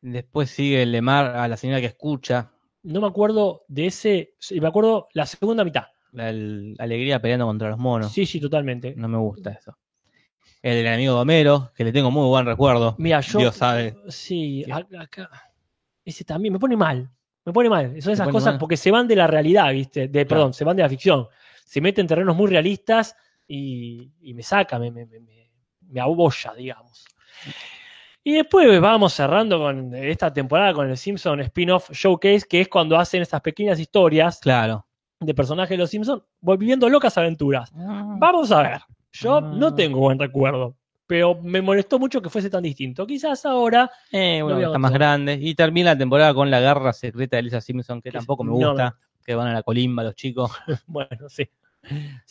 Después sigue el de Mar a la señora que escucha, No me acuerdo de ese, sí, me acuerdo la segunda mitad. la, el- alegría peleando contra los monos. Sí, sí, totalmente. No me gusta eso. El del amigo de Homero, que le tengo muy buen recuerdo. Mira, yo. Dios sabe. Sí, acá. Ese también me pone mal. Me pone mal. Son esas cosas mal? porque se van de la realidad, ¿viste? De, perdón, se van de la ficción. Se meten en terrenos muy realistas y, y me saca, me, me, me, me- me abolla, digamos. Y después vamos cerrando con esta temporada con el Simpson Spin-off Showcase, que es cuando hacen estas pequeñas historias Claro. de personajes de los Simpsons viviendo locas aventuras. Vamos a ver. Yo no Ah. tengo buen recuerdo, pero me molestó mucho que fuese tan distinto. Quizás ahora Eh, bueno, está más grande. Y termina la temporada con la guerra secreta de Lisa Simpson, que Que tampoco me no gusta. Que van a la colimba los chicos. Bueno, sí.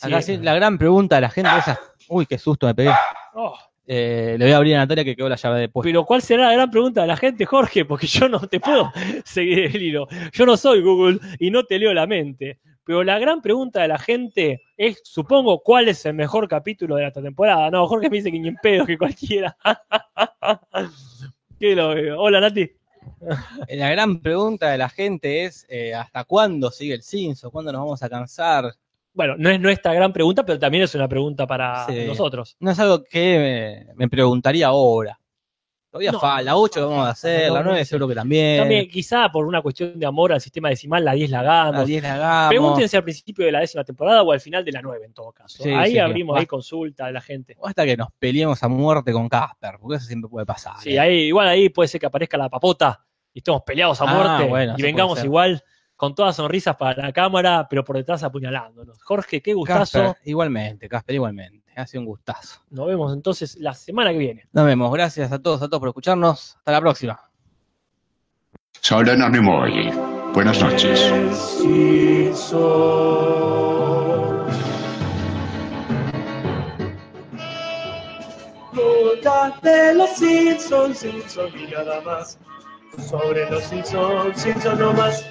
Acá sí, la gran pregunta de la gente esa. Uy, qué susto me pegué. Oh, Eh, le voy a abrir a Natalia que quedó la llave de puesto. pero ¿cuál será la gran pregunta de la gente, Jorge? Porque yo no te puedo seguir el hilo. Yo no soy Google y no te leo la mente. Pero la gran pregunta de la gente es, supongo, ¿cuál es el mejor capítulo de esta temporada? No, Jorge me dice que ni en pedo, que cualquiera. ¿Qué lo veo? Hola, Nati. La gran pregunta de la gente es: eh, ¿hasta cuándo sigue el Simpson? ¿Cuándo nos vamos a cansar? Bueno, no es nuestra gran pregunta, pero también es una pregunta para Sí. nosotros. No es algo que me, me preguntaría ahora. Todavía No, falta. La 8 no, vamos a no, hacer, la no, 9 no, seguro que también. También, quizá por una cuestión de amor al sistema decimal, la 10 la La hagamos. 10 la hagamos. Pregúntense al principio de la décima temporada o al final de la 9 en todo caso. Sí, ahí sí, abrimos ahí consulta de la gente. O hasta que nos peleemos a muerte con Casper, porque eso siempre puede pasar. Sí, ¿eh? ahí, igual ahí puede ser que aparezca la papota y estemos peleados a Ah, muerte bueno, y vengamos igual con todas sonrisas para la cámara, pero por detrás apuñalándonos. Jorge, qué gustazo. Casper, igualmente, Casper, igualmente. Ha sido un gustazo. Nos vemos entonces la semana que viene. Nos vemos. Gracias a todos, a todos por escucharnos. Hasta la próxima. Saudana Nimoy. Buenas noches. De los Simpsons, Simpsons y nada más. Sobre los Simpsons, Simpsons no más.